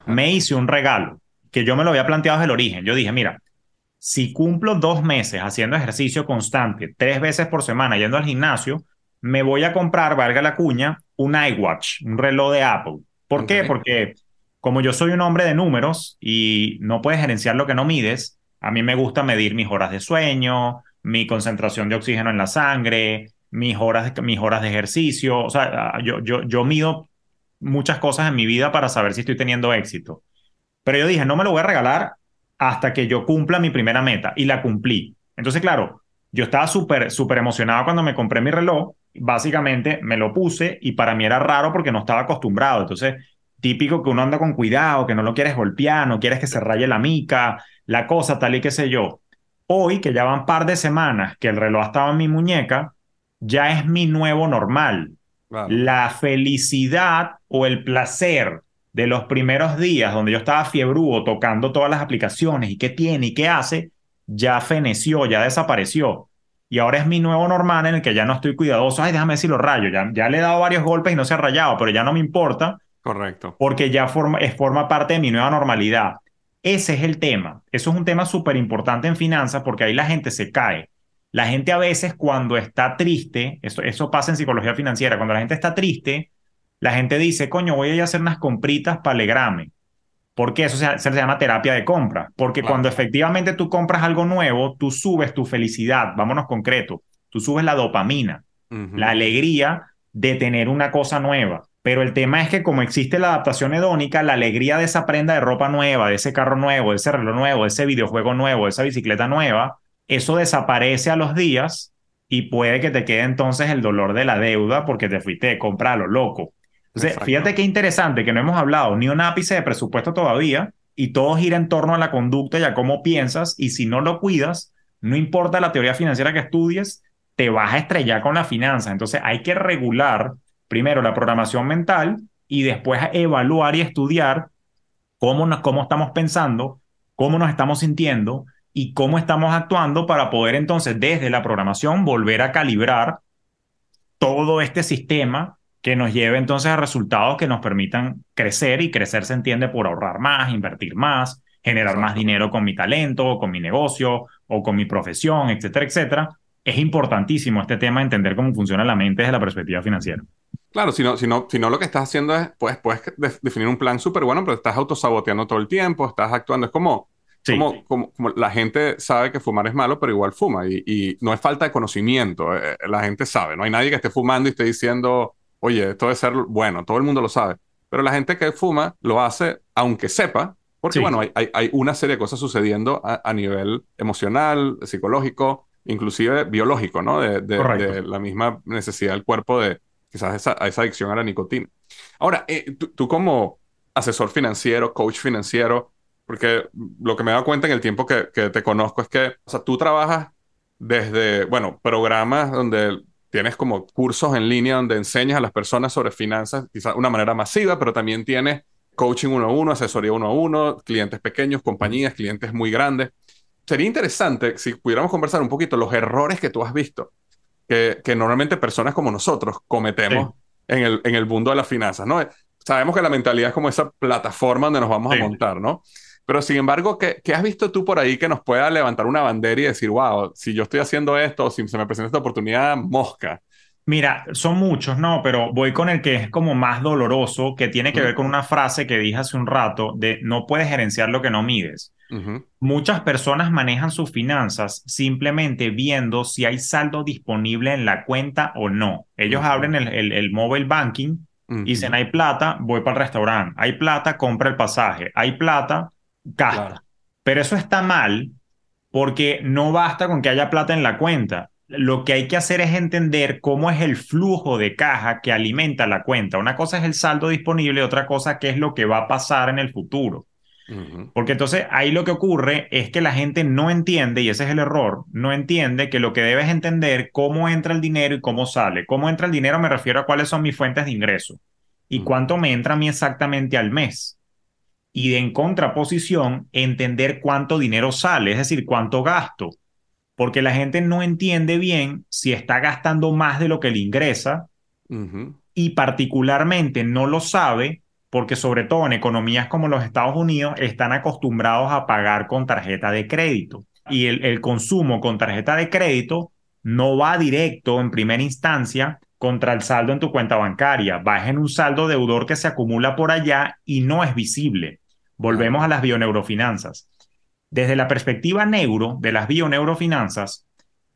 me hice un regalo que yo me lo había planteado desde el origen. Yo dije, mira, si cumplo dos meses haciendo ejercicio constante, tres veces por semana yendo al gimnasio, me voy a comprar, valga la cuña, un iWatch, un reloj de Apple. ¿Por qué? Porque como yo soy un hombre de números y no puedes gerenciar lo que no mides, a mí me gusta medir mis horas de sueño, mi concentración de oxígeno en la sangre, mis horas, mis horas de ejercicio. O sea, ah, yo, yo, yo mido muchas cosas en mi vida para saber si estoy teniendo éxito. Pero yo dije, no me lo voy a regalar hasta que yo cumpla mi primera meta y la cumplí. Entonces, claro, yo estaba súper, súper emocionado cuando me compré mi reloj. Básicamente me lo puse y para mí era raro porque no estaba acostumbrado. Entonces, típico que uno anda con cuidado, que no lo quieres golpear, no quieres que se raye la mica, la cosa tal y qué sé yo. Hoy, que ya van par de semanas que el reloj estaba en mi muñeca, ya es mi nuevo normal. La felicidad o el placer de los primeros días donde yo estaba fiebrudo tocando todas las aplicaciones y qué tiene y qué hace, ya feneció, ya desapareció. Y ahora es mi nuevo normal en el que ya no estoy cuidadoso. Ay, déjame decir los rayos. Ya, ya le he dado varios golpes y no se ha rayado, pero ya no me importa Correcto. Porque ya forma, es, forma parte de mi nueva normalidad. Ese es el tema. Eso es un tema súper importante en finanzas porque ahí la gente se cae. La gente a veces cuando está triste, eso, eso pasa en psicología financiera, cuando la gente está triste, la gente dice, coño, voy a ir a hacer unas compritas para alegrarme. Porque eso se, se, llama terapia de compra. Porque Claro. cuando efectivamente tú compras algo nuevo, tú subes tu felicidad. Vámonos concreto. Tú subes la dopamina, la alegría de tener una cosa nueva. Pero el tema es que como existe la adaptación hedónica, la alegría de esa prenda de ropa nueva, de ese carro nuevo, de ese reloj nuevo, de ese videojuego nuevo, de esa bicicleta nueva, eso desaparece a los días y puede que te quede entonces el dolor de la deuda porque te fuiste de compra a lo loco. Entonces, Exacto. fíjate qué interesante que no hemos hablado ni un ápice de presupuesto todavía y todo gira en torno a la conducta y a cómo piensas y si no lo cuidas, no importa la teoría financiera que estudies, te vas a estrellar con la finanza. Entonces hay que regular primero la programación mental y después evaluar y estudiar cómo, nos, cómo estamos pensando, cómo nos estamos sintiendo y cómo estamos actuando para poder entonces desde la programación volver a calibrar todo este sistema que nos lleve entonces a resultados que nos permitan crecer y crecer se entiende por ahorrar más, invertir más, generar más dinero con mi talento, con mi negocio o con mi profesión, etcétera, etcétera. Es importantísimo este tema de entender cómo funciona la mente desde la perspectiva financiera. Claro, si no, si no, si no lo que estás haciendo es, pues, puedes de- definir un plan súper bueno, pero estás autosaboteando todo el tiempo, estás actuando, es como, Sí. como, como, como la gente sabe que fumar es malo, pero igual fuma, y, y no es falta de conocimiento, eh, eh, la gente sabe, no hay nadie que esté fumando y esté diciendo, oye, esto debe ser bueno, todo el mundo lo sabe, pero la gente que fuma lo hace aunque sepa, porque Sí. bueno, hay, hay, hay una serie de cosas sucediendo a, a nivel emocional, psicológico, inclusive biológico, ¿no? De, de- de la misma necesidad del cuerpo de quizás esa, adicción a la nicotina. Ahora, eh, tú, como asesor financiero, coach financiero, porque lo que me he dado cuenta en el tiempo que, que te conozco es que, o sea, tú trabajas desde, bueno, programas donde tienes como cursos en línea donde enseñas a las personas sobre finanzas, quizás de una manera masiva, pero también tienes coaching uno a uno, asesoría uno a uno, clientes pequeños, compañías, clientes muy grandes. Sería interesante si pudiéramos conversar un poquito los errores que tú has visto, que, que normalmente personas como nosotros cometemos en, el, en el mundo de las finanzas, ¿no? Sabemos que la mentalidad es como esa plataforma donde nos vamos Sí. a montar, ¿no? Pero sin embargo, ¿qué, ¿qué has visto tú por ahí que nos pueda levantar una bandera y decir, wow, si yo estoy haciendo esto, si se me presenta esta oportunidad, mosca? Mira, son muchos, no, pero voy con el que es como más doloroso, que tiene que ver con una frase que dije hace un rato de no puedes gerenciar lo que no mides. Muchas personas manejan sus finanzas simplemente viendo si hay saldo disponible en la cuenta o no. Ellos abren el, el, el mobile banking ujú. y dicen, hay plata, voy para el restaurante. Hay plata, compra el pasaje. Hay plata, gasta. Claro. Pero eso está mal porque no basta con que haya plata en la cuenta. Lo que hay que hacer es entender cómo es el flujo de caja que alimenta la cuenta. Una cosa es el saldo disponible y otra cosa qué es lo que va a pasar en el futuro. Porque entonces ahí lo que ocurre es que la gente no entiende, y ese es el error, no entiende que lo que debes entender cómo entra el dinero y cómo sale. Cómo entra el dinero me refiero a cuáles son mis fuentes de ingreso y cuánto me entra a mí exactamente al mes. Y de en contraposición, entender cuánto dinero sale, es decir, cuánto gasto. Porque la gente no entiende bien si está gastando más de lo que le ingresa y particularmente no lo sabe porque sobre todo en economías como los Estados Unidos están acostumbrados a pagar con tarjeta de crédito y el, consumo con tarjeta de crédito no va directo en primera instancia contra el saldo en tu cuenta bancaria, va en un saldo deudor que se acumula por allá y no es visible. Volvemos a las bioneurofinanzas. Desde la perspectiva neuro de las bioneurofinanzas,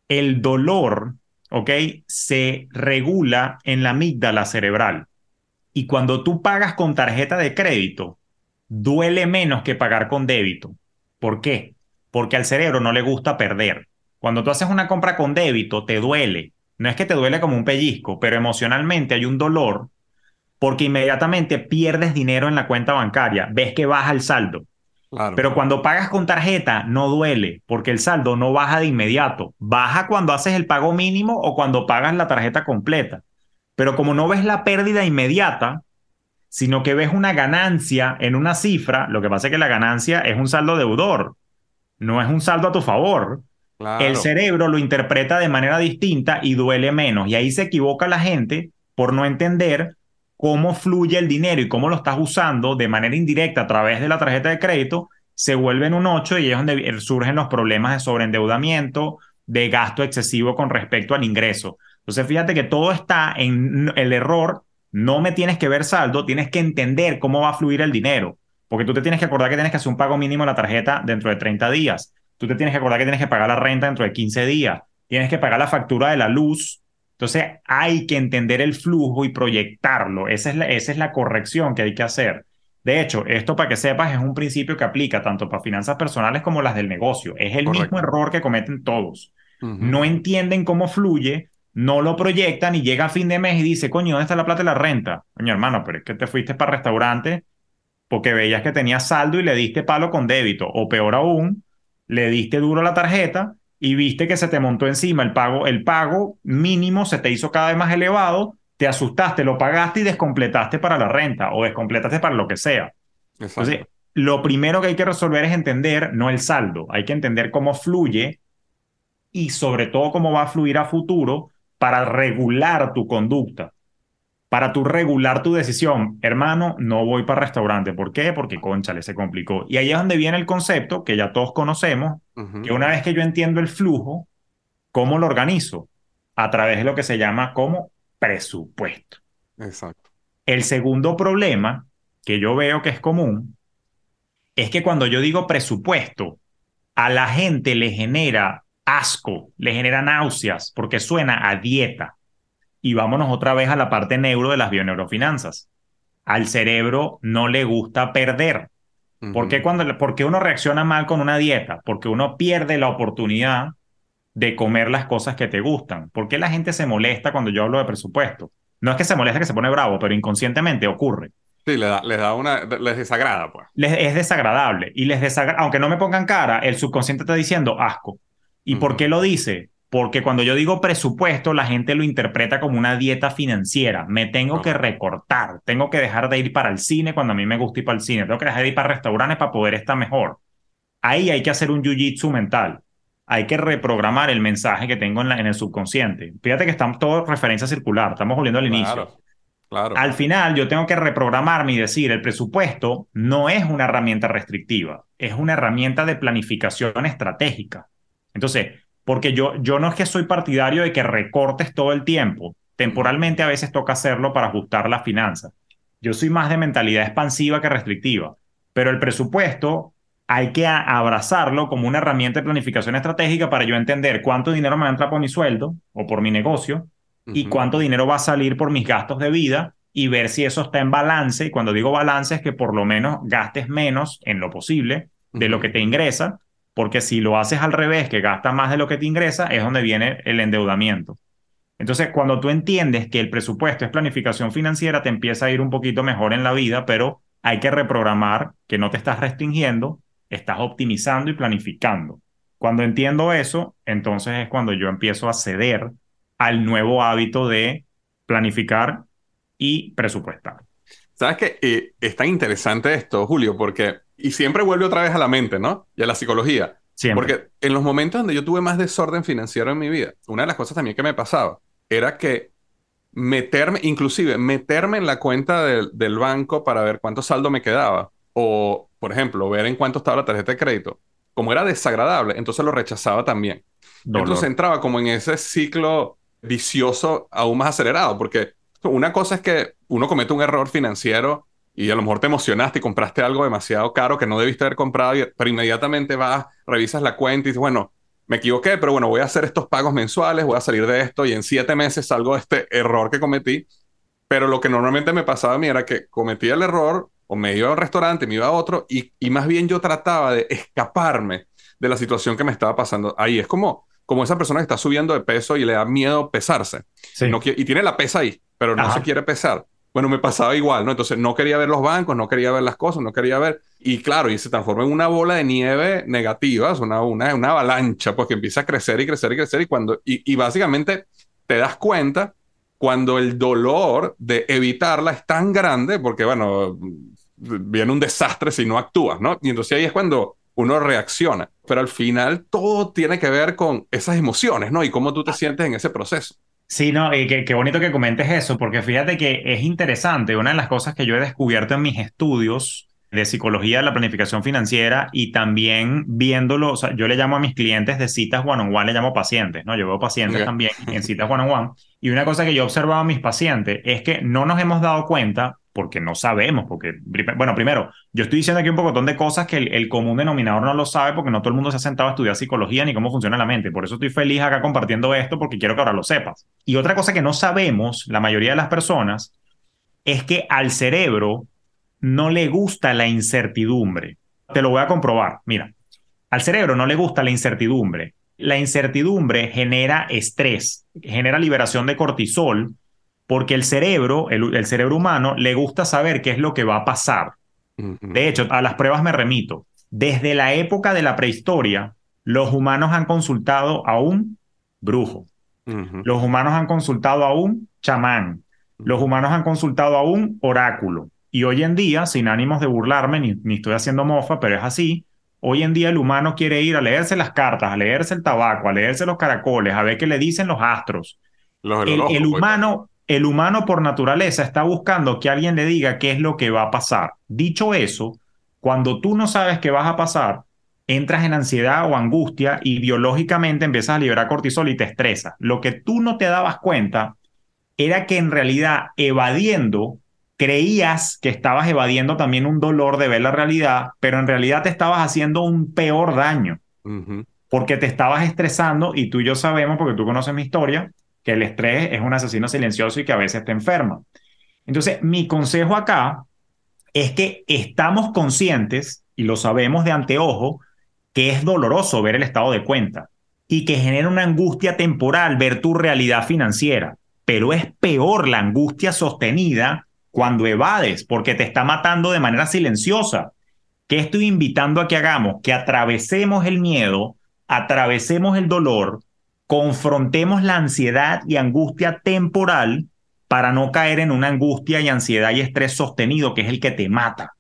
el dolor, ¿ok? Se regula en la amígdala cerebral. Y cuando tú pagas con tarjeta de crédito, duele menos que pagar con débito. ¿Por qué? Porque al cerebro no le gusta perder. Cuando tú haces una compra con débito, te duele. No es que te duele como un pellizco, pero emocionalmente hay un dolor porque inmediatamente pierdes dinero en la cuenta bancaria, ves que baja el saldo. Claro. Pero cuando pagas con tarjeta no duele, porque el saldo no baja de inmediato. Baja cuando haces el pago mínimo o cuando pagas la tarjeta completa. Pero como no ves la pérdida inmediata, sino que ves una ganancia en una cifra, lo que pasa es que la ganancia es un saldo deudor, no es un saldo a tu favor. Claro. El cerebro lo interpreta de manera distinta y duele menos. Y ahí se equivoca la gente por no entender cómo fluye el dinero y cómo lo estás usando de manera indirecta a través de la tarjeta de crédito, se vuelve en un 8 y es donde surgen los problemas de sobreendeudamiento, de gasto excesivo con respecto al ingreso. Entonces, fíjate que todo está en el error. No me tienes que ver saldo, tienes que entender cómo va a fluir el dinero. Porque tú te tienes que acordar que tienes que hacer un pago mínimo en la tarjeta dentro de 30 días. Tú te tienes que acordar que tienes que pagar la renta dentro de 15 días. Tienes que pagar la factura de la luz. Entonces, hay que entender el flujo y proyectarlo. Esa es la, esa es la corrección que hay que hacer. De hecho, esto para que sepas es un principio que aplica tanto para finanzas personales como las del negocio. Es el mismo error que cometen todos. No entienden cómo fluye, no lo proyectan y llega a fin de mes y dice, coño, ¿dónde está la plata de la renta? Coño, hermano, pero es que te fuiste para restaurante porque veías que tenías saldo y le diste palo con débito. O peor aún, le diste duro la tarjeta y viste que se te montó encima el pago, el pago mínimo se te hizo cada vez más elevado te asustaste, lo pagaste y descompletaste para la renta o descompletaste para lo que sea. Entonces, lo primero que hay que resolver es entender no el saldo, hay que entender cómo fluye y sobre todo cómo va a fluir a futuro para regular tu conducta, para tu regular tu decisión. Hermano, no voy para restaurante. ¿Por qué? Porque, conchale, se complicó. Y ahí es donde viene el concepto que ya todos conocemos, que una vez que yo entiendo el flujo, ¿cómo lo organizo? A través de lo que se llama como presupuesto. Exacto. El segundo problema que yo veo que es común es que cuando yo digo presupuesto, a la gente le genera asco, le genera náuseas, porque suena a dieta. Y vámonos otra vez a la parte neuro de las bioneurofinanzas. Al cerebro no le gusta perder. ¿Por, qué cuando, ¿Por qué uno reacciona mal con una dieta? Porque uno pierde la oportunidad de comer las cosas que te gustan. ¿Por qué la gente se molesta cuando yo hablo de presupuesto? No es que se molesta que se pone bravo, pero inconscientemente ocurre. Sí, les da, da una, les desagrada, pues. Les, es desagradable. Y les desagrada, aunque no me pongan cara, el subconsciente está diciendo asco. ¿Y por qué lo dice? Porque cuando yo digo presupuesto, la gente lo interpreta como una dieta financiera. Me tengo que recortar, tengo que dejar de ir para el cine cuando a mí me gusta ir para el cine, tengo que dejar de ir para restaurantes para poder estar mejor. Ahí hay que hacer un jiu-jitsu mental hay que reprogramar el mensaje que tengo en, el subconsciente. Fíjate que estamos todos referencia circular, estamos volviendo al inicio. Claro. Al final yo tengo que reprogramarme y decir, el presupuesto no es una herramienta restrictiva, es una herramienta de planificación estratégica. Entonces, porque yo, yo no es que soy partidario de que recortes todo el tiempo, temporalmente a veces toca hacerlo para ajustar las finanzas. Yo soy más de mentalidad expansiva que restrictiva, pero el presupuesto hay que abrazarlo como una herramienta de planificación estratégica para yo entender cuánto dinero me va a entrar por mi sueldo o por mi negocio y cuánto dinero va a salir por mis gastos de vida y ver si eso está en balance. Y cuando digo balance es que por lo menos gastes menos en lo posible de lo que te ingresa, porque si lo haces al revés, que gastas más de lo que te ingresa, es donde viene el endeudamiento. Entonces, cuando tú entiendes que el presupuesto es planificación financiera, te empieza a ir un poquito mejor en la vida, pero hay que reprogramar que no te estás restringiendo estás optimizando y planificando. Cuando entiendo eso, entonces es cuando yo empiezo a ceder al nuevo hábito de planificar y presupuestar. Sabes que eh, es tan interesante esto, Julio, porque, y siempre vuelve otra vez a la mente, ¿no? Y a la psicología. Siempre. Porque en los momentos donde yo tuve más desorden financiero en mi vida, una de las cosas también que me pasaba era que meterme, inclusive meterme en la cuenta del banco para ver cuánto saldo me quedaba, o por ejemplo, ver en cuánto estaba la tarjeta de crédito, como era desagradable, entonces lo rechazaba también. Entonces entraba como en ese ciclo vicioso aún más acelerado, porque una cosa es que uno comete un error financiero y a lo mejor te emocionaste y compraste algo demasiado caro que no debiste haber comprado, pero inmediatamente vas, revisas la cuenta y dices, bueno, me equivoqué, pero bueno, voy a hacer estos pagos mensuales, voy a salir de esto y en siete meses salgo de este error que cometí. Pero lo que normalmente me pasaba a mí era que cometía el error, o me iba a un restaurante, me iba a otro, y, y más bien yo trataba de escaparme de la situación que me estaba pasando ahí. Es como, como esa persona que está subiendo de peso y le da miedo pesarse. No y tiene la pesa ahí, pero no se quiere pesar. Bueno, me pasaba igual, ¿no? Entonces no quería ver los bancos, no quería ver las cosas, no quería ver. Y claro, y se transforma en una bola de nieve negativa, es una, una, una avalancha, pues que empieza a crecer y crecer y crecer. Y, cuando, y, y básicamente te das cuenta cuando el dolor de evitarla es tan grande, porque bueno, viene un desastre si no actúas, ¿no? Y entonces ahí es cuando uno reacciona. Pero al final todo tiene que ver con esas emociones, ¿no? Y cómo tú te sientes en ese proceso. Sí, no, y qué, qué bonito que comentes eso, porque fíjate que es interesante. Una de las cosas que yo he descubierto en mis estudios de psicología de la planificación financiera y también viéndolo, o sea, yo le llamo a mis clientes de citas one on one, le llamo pacientes, ¿no? Yo veo pacientes también en citas one on one. Y una cosa que yo he observado a mis pacientes es que no nos hemos dado cuenta, porque no sabemos, porque, bueno, primero, yo estoy diciendo aquí un pocotón de cosas que el, el común denominador no lo sabe, porque no todo el mundo se ha sentado a estudiar psicología ni cómo funciona la mente. Por eso estoy feliz acá compartiendo esto, porque quiero que ahora lo sepas. Y otra cosa que no sabemos, la mayoría de las personas, es que al cerebro no le gusta la incertidumbre. Te lo voy a comprobar. Mira, al cerebro no le gusta la incertidumbre. La incertidumbre genera estrés, genera liberación de cortisol, porque el cerebro, el, el cerebro humano, le gusta saber qué es lo que va a pasar. De hecho, a las pruebas me remito. Desde la época de la prehistoria, los humanos han consultado a un brujo. Los humanos han consultado a un chamán. Los humanos han consultado a un oráculo. Y hoy en día, sin ánimos de burlarme, ni, ni estoy haciendo mofa, pero es así, hoy en día el humano quiere ir a leerse las cartas, a leerse el tabaco, a leerse los caracoles, a ver qué le dicen los astros. Los El, el humano, el humano por naturaleza está buscando que alguien le diga qué es lo que va a pasar. Dicho eso, cuando tú no sabes qué vas a pasar, entras en ansiedad o angustia y biológicamente empiezas a liberar cortisol y te estresa. Lo que tú no te dabas cuenta era que en realidad evadiendo, creías que estabas evadiendo también un dolor de ver la realidad, pero en realidad te estabas haciendo un peor daño porque te estabas estresando y tú y yo sabemos, porque tú conoces mi historia, que el estrés es un asesino silencioso y que a veces te enferma. Entonces, mi consejo acá es que estamos conscientes y lo sabemos de anteojo que es doloroso ver el estado de cuenta y que genera una angustia temporal ver tu realidad financiera, pero es peor la angustia sostenida cuando evades porque te está matando de manera silenciosa. ¿Qué estoy invitando a que hagamos? Que atravesemos el miedo, atravesemos el dolor, confrontemos la ansiedad y angustia temporal para no caer en una angustia y ansiedad y estrés sostenido que es el que te mata.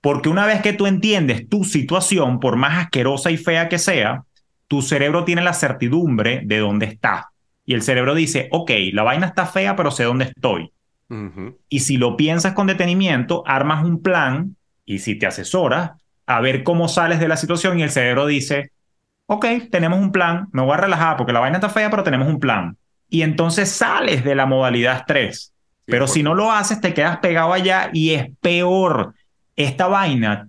Porque una vez que tú entiendes tu situación, por más asquerosa y fea que sea, tu cerebro tiene la certidumbre de dónde está. Y el cerebro dice, ok, la vaina está fea, pero sé dónde estoy. Y si lo piensas con detenimiento, armas un plan y si te asesoras, a ver cómo sales de la situación y el cerebro dice, ok, tenemos un plan, me voy a relajar porque la vaina está fea, pero tenemos un plan. Y entonces sales de la modalidad estrés. Pero si no lo haces, te quedas pegado allá y es peor. Esta vaina,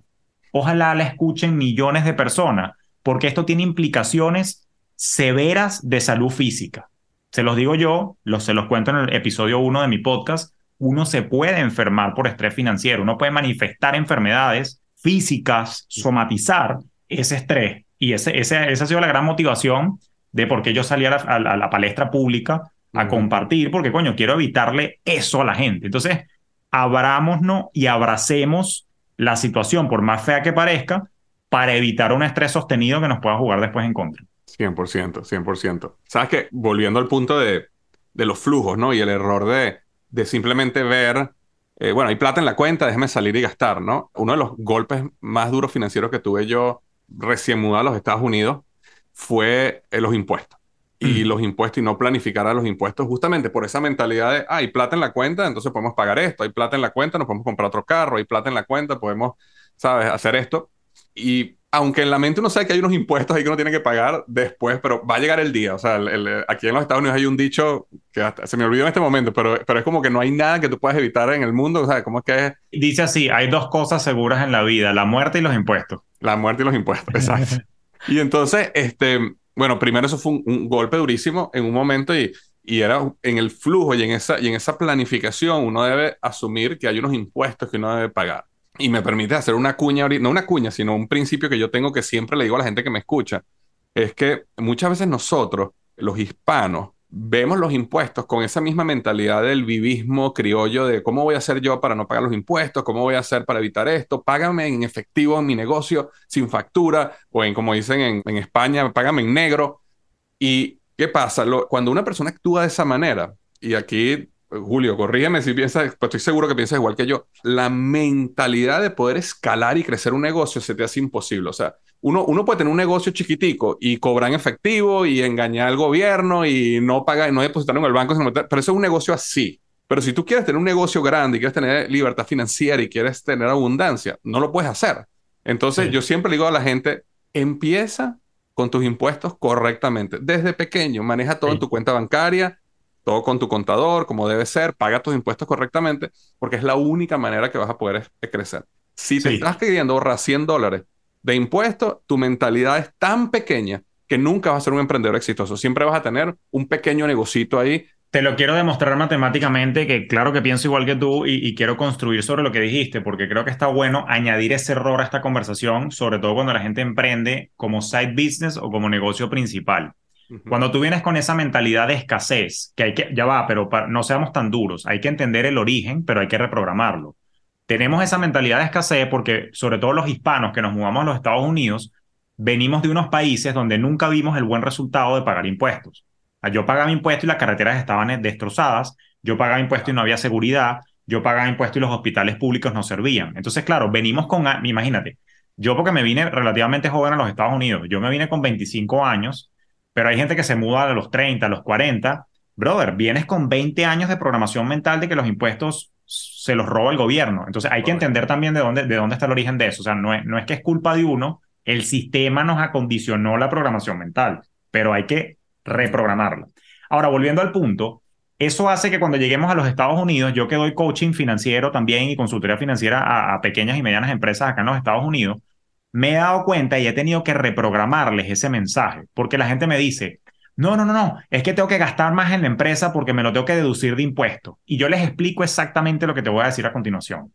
ojalá la escuchen millones de personas, porque esto tiene implicaciones severas de salud física. Se los digo yo, los, se los cuento en el episodio 1 de mi podcast, uno se puede enfermar por estrés financiero, uno puede manifestar enfermedades físicas, somatizar ese estrés. Y ese, ese, esa ha sido la gran motivación de por qué yo salí a la, a la- a la palestra pública a compartir, porque coño, quiero evitarle eso a la gente. Entonces, abrámonos y abracemos la situación, por más fea que parezca, para evitar un estrés sostenido que nos pueda jugar después en contra. 100%, 100%. Sabes que volviendo al punto de, de los flujos, ¿no? Y el error de, de simplemente ver, eh, bueno, hay plata en la cuenta, déjeme salir y gastar, ¿no? Uno de los golpes más duros financieros que tuve yo recién mudado a los Estados Unidos fue eh, los impuestos. Y Mm. los impuestos y no planificar a los impuestos justamente por esa mentalidad de, ah, hay plata en la cuenta, entonces podemos pagar esto, hay plata en la cuenta, nos podemos comprar otro carro, hay plata en la cuenta, podemos, ¿sabes?, hacer esto. Y aunque en la mente uno sabe que hay unos impuestos ahí que uno tiene que pagar después, pero va a llegar el día. O sea, el- el- aquí en los Estados Unidos hay un dicho que hasta- se me olvidó en este momento, pero, pero es como que no hay nada que tú puedas evitar en el mundo. O sea, ¿cómo es que es Dice así, hay dos cosas seguras en la vida, la muerte y los impuestos. La muerte y los impuestos? Exacto. Y entonces, este, bueno, primero eso fue un, golpe durísimo en un momento y, y era en el flujo y en, esa, y en esa planificación uno debe asumir que hay unos impuestos que uno debe pagar. Y me permite hacer una cuña, no una cuña, sino un principio que yo tengo que siempre le digo a la gente que me escucha, es que muchas veces nosotros, los hispanos, vemos los impuestos con esa misma mentalidad del vivismo criollo de cómo voy a hacer yo para no pagar los impuestos, cómo voy a hacer para evitar esto, págame en efectivo en mi negocio sin factura o en, como dicen en, en España, págame en negro. ¿Y qué pasa? Cuando una persona actúa de esa manera, y aquí, Julio, corrígeme si piensas, pues estoy seguro que piensas igual que yo, la mentalidad de poder escalar y crecer un negocio se te hace imposible. O sea, uno, uno puede tener un negocio chiquitico y cobrar en efectivo y engañar al gobierno y no pagar, no depositar en el banco, pero eso es un negocio así. Pero si tú quieres tener un negocio grande y quieres tener libertad financiera y quieres tener abundancia, no lo puedes hacer. Entonces, yo siempre digo a la gente, empieza con tus impuestos correctamente. Desde pequeño, maneja todo en tu cuenta bancaria, todo con tu contador, como debe ser, paga tus impuestos correctamente, porque es la única manera que vas a poder crecer. Si te estás queriendo ahorrar 100 dólares de impuestos, tu mentalidad es tan pequeña que nunca vas a ser un emprendedor exitoso. Siempre vas a tener un pequeño negocito ahí te lo quiero demostrar matemáticamente, que claro que pienso igual que tú y, quiero construir sobre lo que dijiste, porque creo que está bueno añadir ese error a esta conversación, sobre todo cuando la gente emprende como side business o como negocio principal. Cuando tú vienes con esa mentalidad de escasez, que hay que, ya va, pero no seamos tan duros, hay que entender el origen, pero hay que reprogramarlo. Tenemos esa mentalidad de escasez porque, sobre todo los hispanos que nos mudamos a los Estados Unidos, venimos de unos países donde nunca vimos el buen resultado de pagar impuestos. Yo pagaba impuestos y las carreteras estaban destrozadas, yo pagaba impuestos y no había seguridad, yo pagaba impuestos y los hospitales públicos no servían. Entonces, claro, venimos con, imagínate, yo porque me vine relativamente joven a los Estados Unidos, yo me vine con 25 años, pero hay gente que se muda a los 30, a los 40. Brother, vienes con 20 años de programación mental de que los impuestos se los roba el gobierno. Entonces hay que entender también de dónde, de dónde está el origen de eso. O sea, no es, no es que es culpa de uno, el sistema nos acondicionó la programación mental, pero hay que reprogramarla. Ahora, volviendo al punto, eso hace que cuando lleguemos a los Estados Unidos, yo que doy coaching financiero también y consultoría financiera a, pequeñas y medianas empresas acá en los Estados Unidos, me he dado cuenta y he tenido que reprogramarles ese mensaje, porque la gente me dice, no, no, no, no, es que tengo que gastar más en la empresa porque me lo tengo que deducir de impuestos. Y yo les explico exactamente lo que te voy a decir a continuación.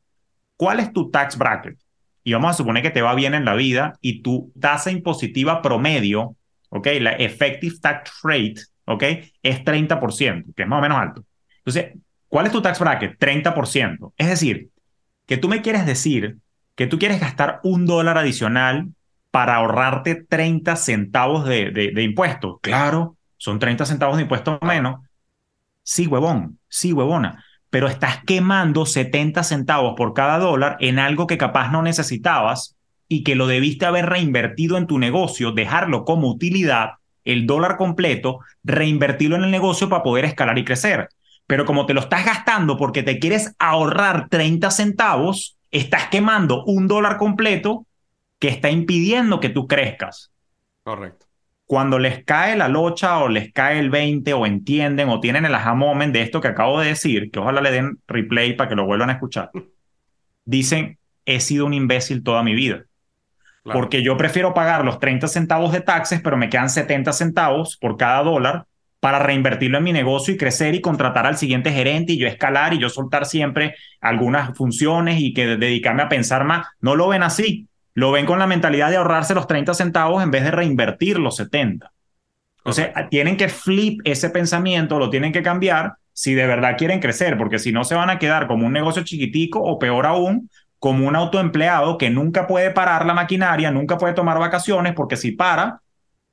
¿Cuál es tu tax bracket? Y vamos a suponer que te va bien en la vida y tu tasa impositiva promedio ¿ok? La effective tax rate, ¿ok? Es 30%, que es más o menos alto. Entonces, ¿cuál es tu tax bracket? 30%. Es decir, que tú me quieres decir que tú quieres gastar un dólar adicional para ahorrarte 30 centavos de, de, impuestos. Claro, son 30 centavos de impuestos menos. Sí, huevón, sí, huevona. Pero estás quemando 70 centavos por cada dólar en algo que capaz no necesitabas y que lo debiste haber reinvertido en tu negocio, dejarlo como utilidad, el dólar completo, reinvertirlo en el negocio para poder escalar y crecer. Pero como te lo estás gastando porque te quieres ahorrar 30 centavos, estás quemando un dólar completo que está impidiendo que tú crezcas. Correcto. Cuando les cae la locha o les cae el 20 o entienden o tienen el aha moment de esto que acabo de decir, que ojalá le den replay para que lo vuelvan a escuchar, dicen, he sido un imbécil toda mi vida. Porque yo prefiero pagar los 30 centavos de taxes, pero me quedan 70 centavos por cada dólar para reinvertirlo en mi negocio y crecer y contratar al siguiente gerente y yo escalar y yo soltar siempre algunas funciones y que dedicarme a pensar más. No lo ven así. Lo ven con la mentalidad de ahorrarse los 30 centavos en vez de reinvertir los 70. Entonces, tienen que flip ese pensamiento, lo tienen que cambiar si de verdad quieren crecer, porque si no se van a quedar como un negocio chiquitico o peor aún, como un autoempleado que nunca puede parar la maquinaria, nunca puede tomar vacaciones, porque si para,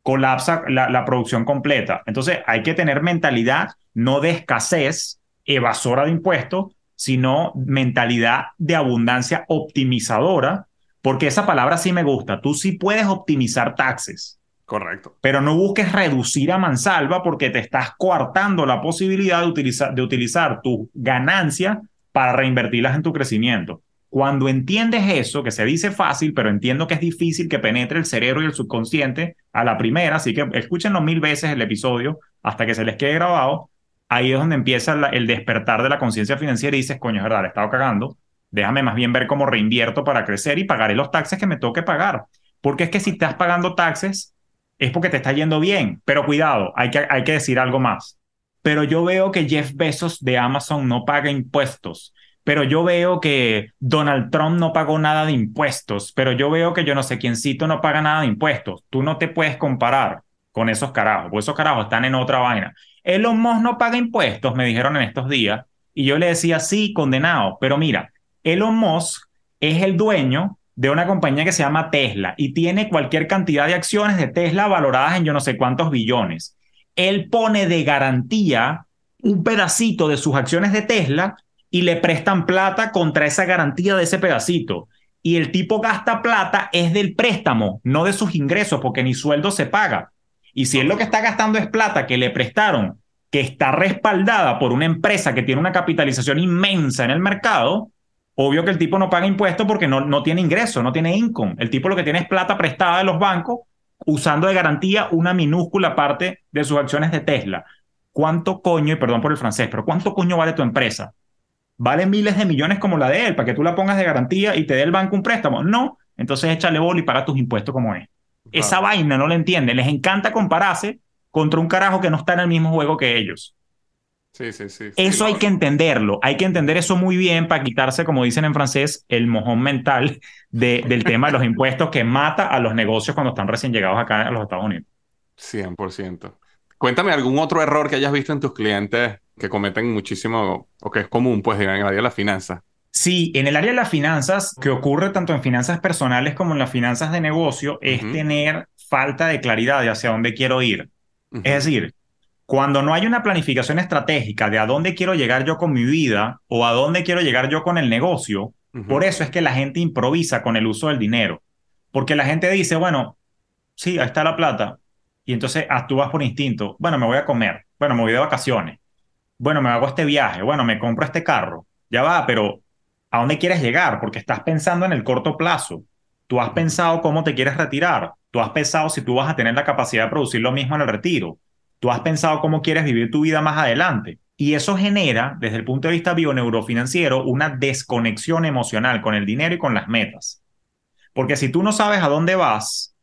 colapsa la, producción completa. Entonces hay que tener mentalidad no de escasez, evasora de impuestos, sino mentalidad de abundancia optimizadora, porque esa palabra sí me gusta. Tú sí puedes optimizar taxes. Correcto. Pero no busques reducir a mansalva porque te estás coartando la posibilidad de utilizar, de utilizar tus ganancias para reinvertirlas en tu crecimiento. Cuando entiendes eso, que se dice fácil, pero entiendo que es difícil que penetre el cerebro y el subconsciente a la primera, así que escúchenlo mil veces el episodio hasta que se les quede grabado, ahí es donde empieza el despertar de la conciencia financiera y dices, coño, es verdad, he estado cagando, déjame más bien ver cómo reinvierto para crecer y pagaré los taxes que me toque pagar. Porque es que si estás pagando taxes, es porque te está yendo bien, pero cuidado, hay que, hay que decir algo más. Pero yo veo que Jeff Bezos de Amazon no paga impuestos pero yo veo que Donald Trump no pagó nada de impuestos, pero yo veo que yo no sé quiéncito no paga nada de impuestos. Tú no te puedes comparar con esos carajos, porque esos carajos están en otra vaina. Elon Musk no paga impuestos, me dijeron en estos días, y yo le decía, sí, condenado, pero mira, Elon Musk es el dueño de una compañía que se llama Tesla y tiene cualquier cantidad de acciones de Tesla valoradas en yo no sé cuántos billones. Él pone de garantía un pedacito de sus acciones de Tesla y le prestan plata contra esa garantía de ese pedacito. y el tipo gasta plata es del préstamo, no de sus ingresos, porque ni sueldo se paga. Y si él lo que está gastando es plata que le prestaron, que está respaldada por una empresa que tiene una capitalización inmensa en el mercado, obvio que el tipo no paga impuestos porque no, no tiene ingreso, no tiene income. El tipo lo que tiene es plata prestada de los bancos usando de garantía una minúscula parte de sus acciones de Tesla. ¿Cuánto coño, y perdón por el francés, pero cuánto coño vale tu empresa? ¿Vale miles de millones como la de él para que tú la pongas de garantía y te dé el banco un préstamo? No, entonces échale bola y paga tus impuestos como es. Esa vaina no la entienden. Les encanta compararse contra un carajo que no está en el mismo juego que ellos. Sí, sí, sí. Eso hay que entenderlo. Hay que entender eso muy bien para quitarse, como dicen en francés, el mojón mental de, del tema de los impuestos que mata a los negocios cuando están recién llegados acá a los Estados Unidos. 100%. Cuéntame algún otro error que hayas visto en tus clientes que cometen muchísimo o que es común, pues, en el área de las finanzas. Sí, en el área de las finanzas, que ocurre tanto en finanzas personales como en las finanzas de negocio, es tener falta de claridad de hacia dónde quiero ir. Es decir, cuando no hay una planificación estratégica de a dónde quiero llegar yo con mi vida o a dónde quiero llegar yo con el negocio, por eso es que la gente improvisa con el uso del dinero. Porque la gente dice, bueno, sí, ahí está la plata. Y entonces actúas por instinto. Bueno, me voy a comer. Bueno, me voy de vacaciones. Bueno, me hago este viaje. Bueno, me compro este carro. Ya va, pero ¿A dónde quieres llegar? Porque estás pensando en el corto plazo. Tú has pensado cómo te quieres retirar. Tú has pensado si tú vas a tener la capacidad de producir lo mismo en el retiro. Tú has pensado cómo quieres vivir tu vida más adelante. Y eso genera, desde el punto de vista bioneurofinanciero, una desconexión emocional con el dinero y con las metas. Porque si tú no sabes a dónde vas,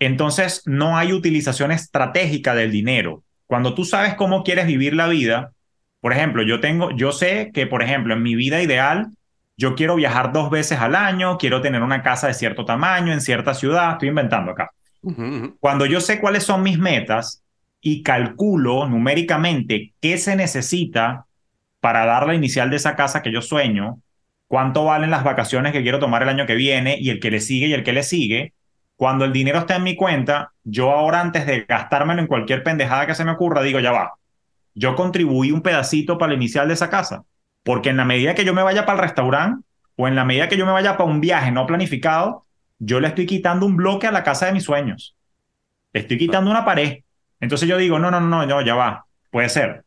entonces no hay utilización estratégica del dinero. Cuando tú sabes cómo quieres vivir la vida, por ejemplo, yo tengo, yo sé que, por ejemplo, en mi vida ideal, yo quiero viajar dos veces al año, quiero tener una casa de cierto tamaño en cierta ciudad, estoy inventando acá. Cuando yo sé cuáles son mis metas y calculo numéricamente qué se necesita para dar la inicial de esa casa que yo sueño, cuánto valen las vacaciones que quiero tomar el año que viene y el que le sigue y el que le sigue, cuando el dinero está en mi cuenta, yo ahora antes de gastármelo en cualquier pendejada que se me ocurra, digo, ya va, yo contribuí un pedacito para la inicial de esa casa. Porque en la medida que yo me vaya para el restaurante o en la medida que yo me vaya para un viaje no planificado, yo le estoy quitando un bloque a la casa de mis sueños. Le estoy quitando una pared. Entonces yo digo, no, no, no, no, ya va. Puede ser.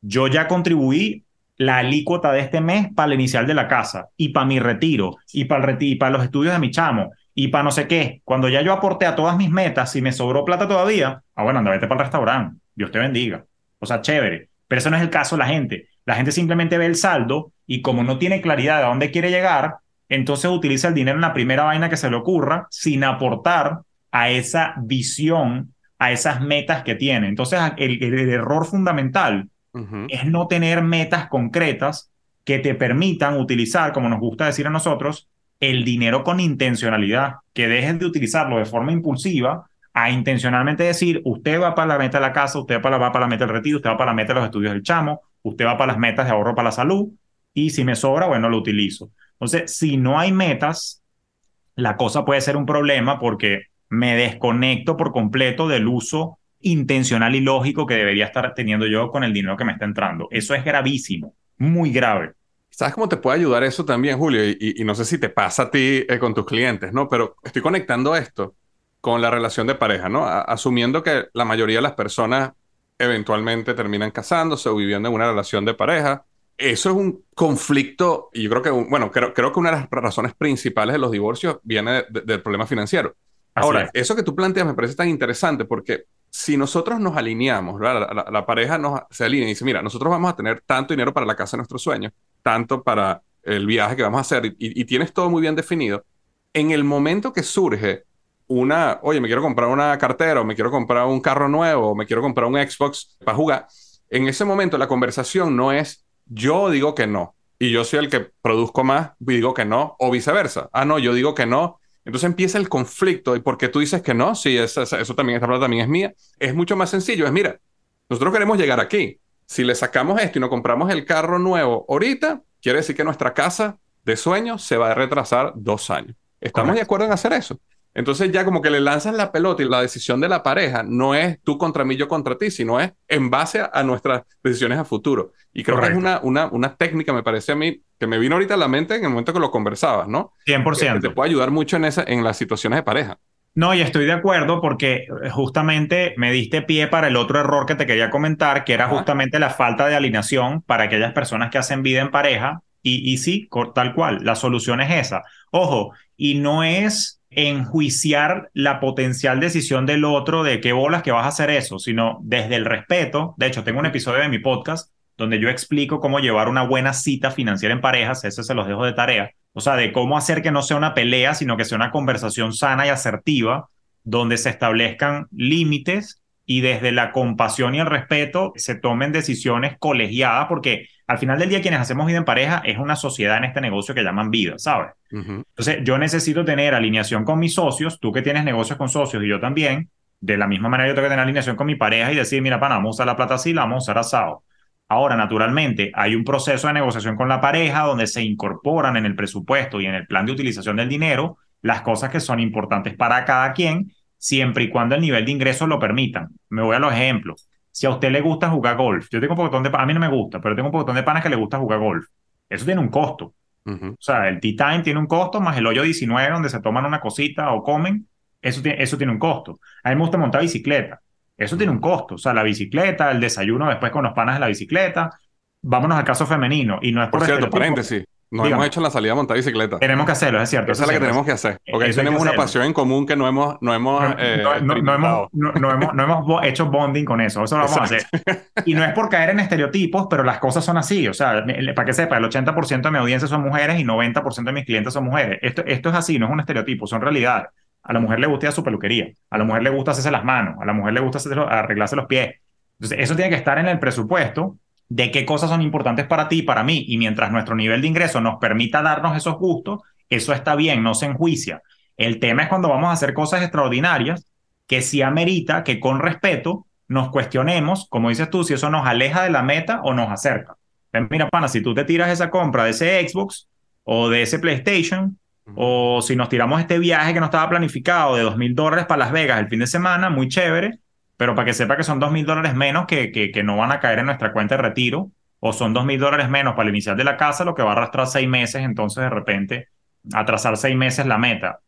Yo ya contribuí la alícuota de este mes para el inicial de la casa y para mi retiro y para, y para los estudios de mi chamo y para no sé qué. Cuando ya yo aporté a todas mis metas y me sobró plata todavía, ah, bueno, anda, vete para el restaurante. Dios te bendiga. O sea, chévere. Pero eso no es el caso de la gente. La gente simplemente ve el saldo y como no tiene claridad de a dónde quiere llegar, entonces utiliza el dinero en la primera vaina que se le ocurra sin aportar a esa visión, a esas metas que tiene. Entonces el, error fundamental es no tener metas concretas que te permitan utilizar, como nos gusta decir a nosotros, el dinero con intencionalidad, que dejes de utilizarlo de forma impulsiva a intencionalmente decir, usted va para la meta de la casa, usted va para la meta del retiro, usted va para la meta de los estudios del chamo, usted va para las metas de ahorro para la salud y si me sobra, bueno, lo utilizo. Entonces, si no hay metas, la cosa puede ser un problema porque me desconecto por completo del uso intencional y lógico que debería estar teniendo yo con el dinero que me está entrando. Eso es gravísimo, muy grave. ¿Sabes cómo te puede ayudar eso también, Julio? Y, no sé si te pasa a ti eh, con tus clientes, ¿no? Pero estoy conectando esto con la relación de pareja, ¿no? asumiendo que la mayoría de las personas eventualmente terminan casándose o viviendo en una relación de pareja. Eso es un conflicto, y yo creo que, bueno, creo que una de las razones principales de los divorcios viene del problema financiero. Ahora, eso que tú planteas me parece tan interesante porque si nosotros nos alineamos, la, pareja nos, se alinea y dice, mira, nosotros vamos a tener tanto dinero para la casa de nuestros sueños, tanto para el viaje que vamos a hacer, y tienes todo muy bien definido, en el momento que surge una, oye, me quiero comprar una cartera o me quiero comprar un carro nuevo o me quiero comprar un Xbox para jugar, en ese momento la conversación no es yo digo que no y yo soy el que produzco más y digo que no o viceversa. Ah, no, yo digo que no. Entonces empieza el conflicto y porque tú dices que no, sí, eso, eso también, esta plata también es mía. Es mucho más sencillo. Es, mira, nosotros queremos llegar aquí. Si le sacamos esto y nos compramos el carro nuevo ahorita, quiere decir que nuestra casa de sueños se va a retrasar dos años. ¿Estamos de acuerdo en hacer eso? Entonces ya como que le lanzas la pelota y la decisión de la pareja no es tú contra mí, yo contra ti, sino es en base a, nuestras decisiones a futuro. Y creo que es una, una, una técnica, me parece a mí, que me vino ahorita a la mente en el momento que lo conversabas, ¿no? 100%. Que te puede ayudar mucho en, esa, en las situaciones de pareja. No, y estoy de acuerdo porque eh, justamente me diste pie para el otro error que te quería comentar, que era justamente la falta de alineación para aquellas personas que hacen vida en pareja. Y, y sí, tal cual, la solución es esa. Ojo, y no es enjuiciar la potencial decisión del otro de qué bolas que vas a hacer eso, sino desde el respeto. De hecho, tengo un episodio de mi podcast donde yo explico cómo llevar una buena cita financiera en parejas, ese se los dejo de tarea, o sea, de cómo hacer que no sea una pelea, sino que sea una conversación sana y asertiva, donde se establezcan límites y desde la compasión y el respeto se tomen decisiones colegiadas, porque al final del día quienes hacemos vida en pareja es una sociedad en este negocio que llaman vida, ¿sabes? Entonces yo necesito tener alineación con mis socios, tú que tienes negocios con socios y yo también, de la misma manera yo tengo que tener alineación con mi pareja y decir, mira, pana, vamos a usar la plata así, la vamos a usar asado. Ahora, naturalmente, hay un proceso de negociación con la pareja donde se incorporan en el presupuesto y en el plan de utilización del dinero las cosas que son importantes para cada quien, siempre y cuando el nivel de ingresos lo permitan. Me voy a los ejemplos. Si a usted le gusta jugar golf, yo tengo un poquitón de a mí no me gusta, pero tengo un poquitón de panas que le gusta jugar golf. Eso tiene un costo. O sea, el tea time tiene un costo, más el hoyo 19 donde se toman una cosita o comen, eso tiene, eso tiene un costo. A mí me gusta montar bicicleta. Eso tiene un costo. O sea, la bicicleta, el desayuno después con los panas de la bicicleta. Vámonos al caso femenino. Y no es por, por cierto, paréntesis. Nos hemos hecho la salida a montar bicicleta. Tenemos que hacerlo, es cierto. Esa es la que tenemos que hacer. Porque tenemos una pasión en común que no hemos, no hemos, no, eh, hemos, no, hemos, no hemos hecho bonding con eso. Eso lo vamos a hacer. Y no es por caer en estereotipos, pero las cosas son así. O sea, para que sepa, el 80% de mi audiencia son mujeres y 90% de mis clientes son mujeres. Esto, esto es así, no es un estereotipo, son realidades. A la mujer le gusta su peluquería. A la mujer le gusta hacerse las manos. A la mujer le gusta arreglarse los pies. Entonces, eso tiene que estar en el presupuesto de qué cosas son importantes para ti y para mí. Y mientras nuestro nivel de ingreso nos permita darnos esos gustos, eso está bien, no se enjuicia. El tema es cuando vamos a hacer cosas extraordinarias que sí amerita que con respeto nos cuestionemos, como dices tú, si eso nos aleja de la meta o nos acerca. Mira, pana, si tú te tiras esa compra de ese Xbox o de ese PlayStation, o si nos tiramos este viaje que no estaba planificado de dos mil dólares para Las Vegas el fin de semana, muy chévere, pero para que sepa que son dos mil dólares menos que, que, no van a caer en nuestra cuenta de retiro, o son dos mil dólares menos para el inicial de la casa, lo que va a arrastrar seis meses, entonces de repente atrasar seis meses la meta.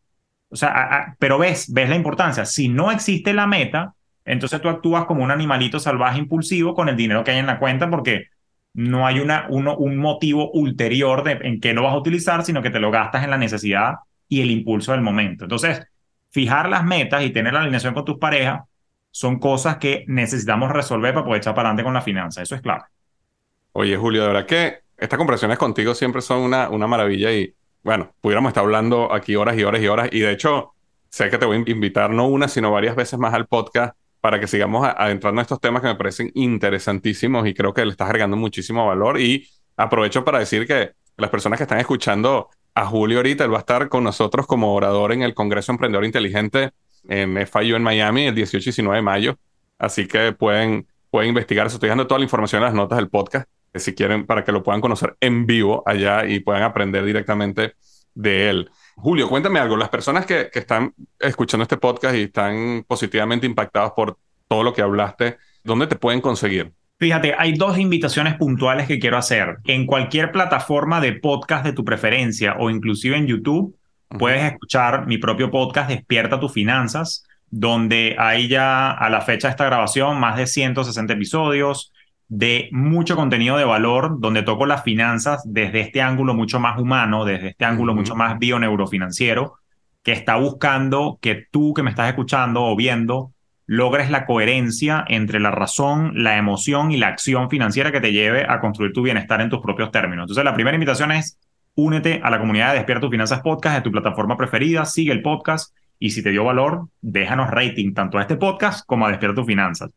O sea, pero ves, ves la importancia. Si no existe la meta, entonces tú actúas como un animalito salvaje impulsivo con el dinero que hay en la cuenta porque no hay una, uno, un motivo ulterior en que lo vas a utilizar, sino que te lo gastas en la necesidad y el impulso del momento. Entonces, fijar las metas y tener la alineación con tus parejas son cosas que necesitamos resolver para poder echar para adelante con la finanza. Eso es clave. Oye, Julio, de verdad que estas conversaciones contigo siempre son una, una maravilla y, bueno, pudiéramos estar hablando aquí horas y horas y horas. Y de hecho, sé que te voy a invitar no una, sino varias veces más al podcast para que sigamos adentrando en estos temas que me parecen interesantísimos y creo que le estás agregando muchísimo valor. Y aprovecho para decir que las personas que están escuchando a Julio ahorita, él va a estar con nosotros como orador en el Congreso Emprendedor Inteligente en FIU en Miami el 18 y 19 de mayo. Así que pueden, pueden investigar eso. Estoy dando toda la información en las notas del podcast, eh, si quieren, para que lo puedan conocer en vivo allá y puedan aprender directamente de él. Julio, cuéntame algo. Las personas que, que están escuchando este podcast y están positivamente impactadas por todo lo que hablaste, ¿dónde te pueden conseguir? Fíjate, hay dos invitaciones puntuales que quiero hacer. En cualquier plataforma de podcast de tu preferencia o inclusive en YouTube, Puedes escuchar mi propio podcast Despierta tus finanzas, donde hay ya a la fecha de esta grabación más de 160 episodios de mucho contenido de valor, donde toco las finanzas desde este ángulo mucho más humano, desde este ángulo mucho más bioneurofinanciero, que está buscando que tú que me estás escuchando o viendo logres la coherencia entre la razón, la emoción y la acción financiera que te lleve a construir tu bienestar en tus propios términos. Entonces, la primera invitación es Únete a la comunidad de Despierta tus Finanzas Podcast de tu plataforma preferida, sigue el podcast y si te dio valor, déjanos rating tanto a este podcast como a Despierta tus Finanzas.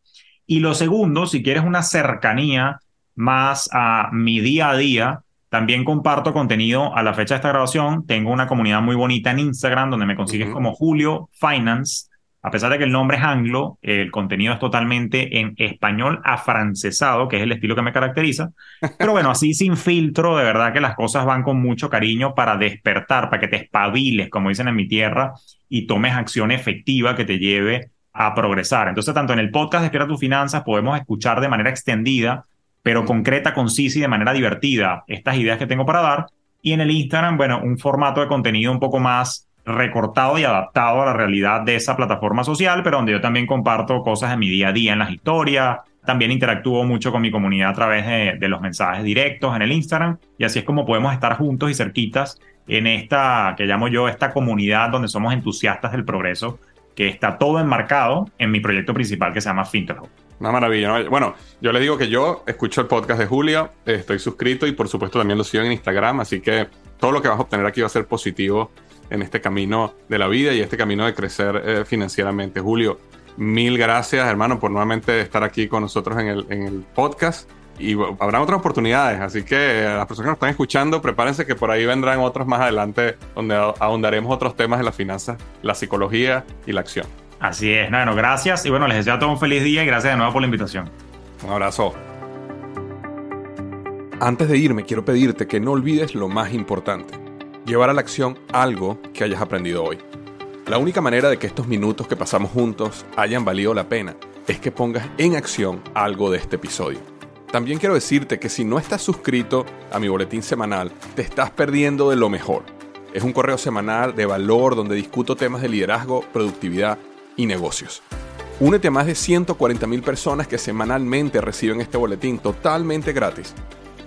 Y lo segundo, si quieres una cercanía más a mi día a día, también comparto contenido a la fecha de esta grabación. Tengo una comunidad muy bonita en Instagram donde me consigues como Julio Finance a pesar de que el nombre es anglo, el contenido es totalmente en español afrancesado, que es el estilo que me caracteriza. Pero bueno, así sin filtro, de verdad que las cosas van con mucho cariño para despertar, para que te espabiles, como dicen en mi tierra, y tomes acción efectiva que te lleve a progresar. Entonces, tanto en el podcast Despierta tus finanzas podemos escuchar de manera extendida, pero concreta, concisa y de manera divertida estas ideas que tengo para dar. Y en el Instagram, bueno, un formato de contenido un poco más recortado y adaptado a la realidad de esa plataforma social, pero donde yo también comparto cosas de mi día a día en las historias. También interactúo mucho con mi comunidad a través de, los mensajes directos en el Instagram y así es como podemos estar juntos y cerquitas en esta, que llamo yo, esta comunidad donde somos entusiastas del progreso, que está todo enmarcado en mi proyecto principal que se llama Fintelhop. Una maravilla. ¿no? Bueno, yo le digo que yo escucho el podcast de Julia, estoy suscrito y por supuesto también lo sigo en Instagram, así que todo lo que vas a obtener aquí va a ser positivo en este camino de la vida y este camino de crecer eh, financieramente. Julio, mil gracias, hermano, por nuevamente estar aquí con nosotros en el, en el podcast. Y habrá otras oportunidades, así que a las personas que nos están escuchando, prepárense que por ahí vendrán otros más adelante donde ahondaremos otros temas de las finanzas, la psicología y la acción. Así es, bueno, gracias y bueno, les deseo a todos un feliz día y gracias de nuevo por la invitación. Un abrazo. Antes de irme, quiero pedirte que no olvides lo más importante llevar a la acción algo que hayas aprendido hoy. La única manera de que estos minutos que pasamos juntos hayan valido la pena es que pongas en acción algo de este episodio. También quiero decirte que si no estás suscrito a mi boletín semanal, te estás perdiendo de lo mejor. Es un correo semanal de valor donde discuto temas de liderazgo, productividad y negocios. Únete a más de 140.000 personas que semanalmente reciben este boletín totalmente gratis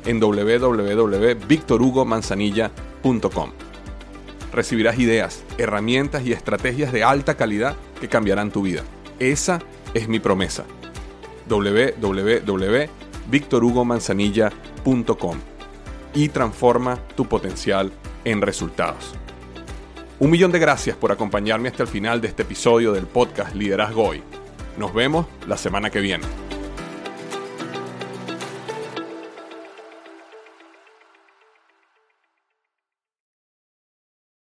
en www.victorhugomanzanilla.com. Recibirás ideas, herramientas y estrategias de alta calidad que cambiarán tu vida. Esa es mi promesa. www.victorhugomanzanilla.com y transforma tu potencial en resultados. Un millón de gracias por acompañarme hasta el final de este episodio del podcast Liderazgo Hoy. Nos vemos la semana que viene.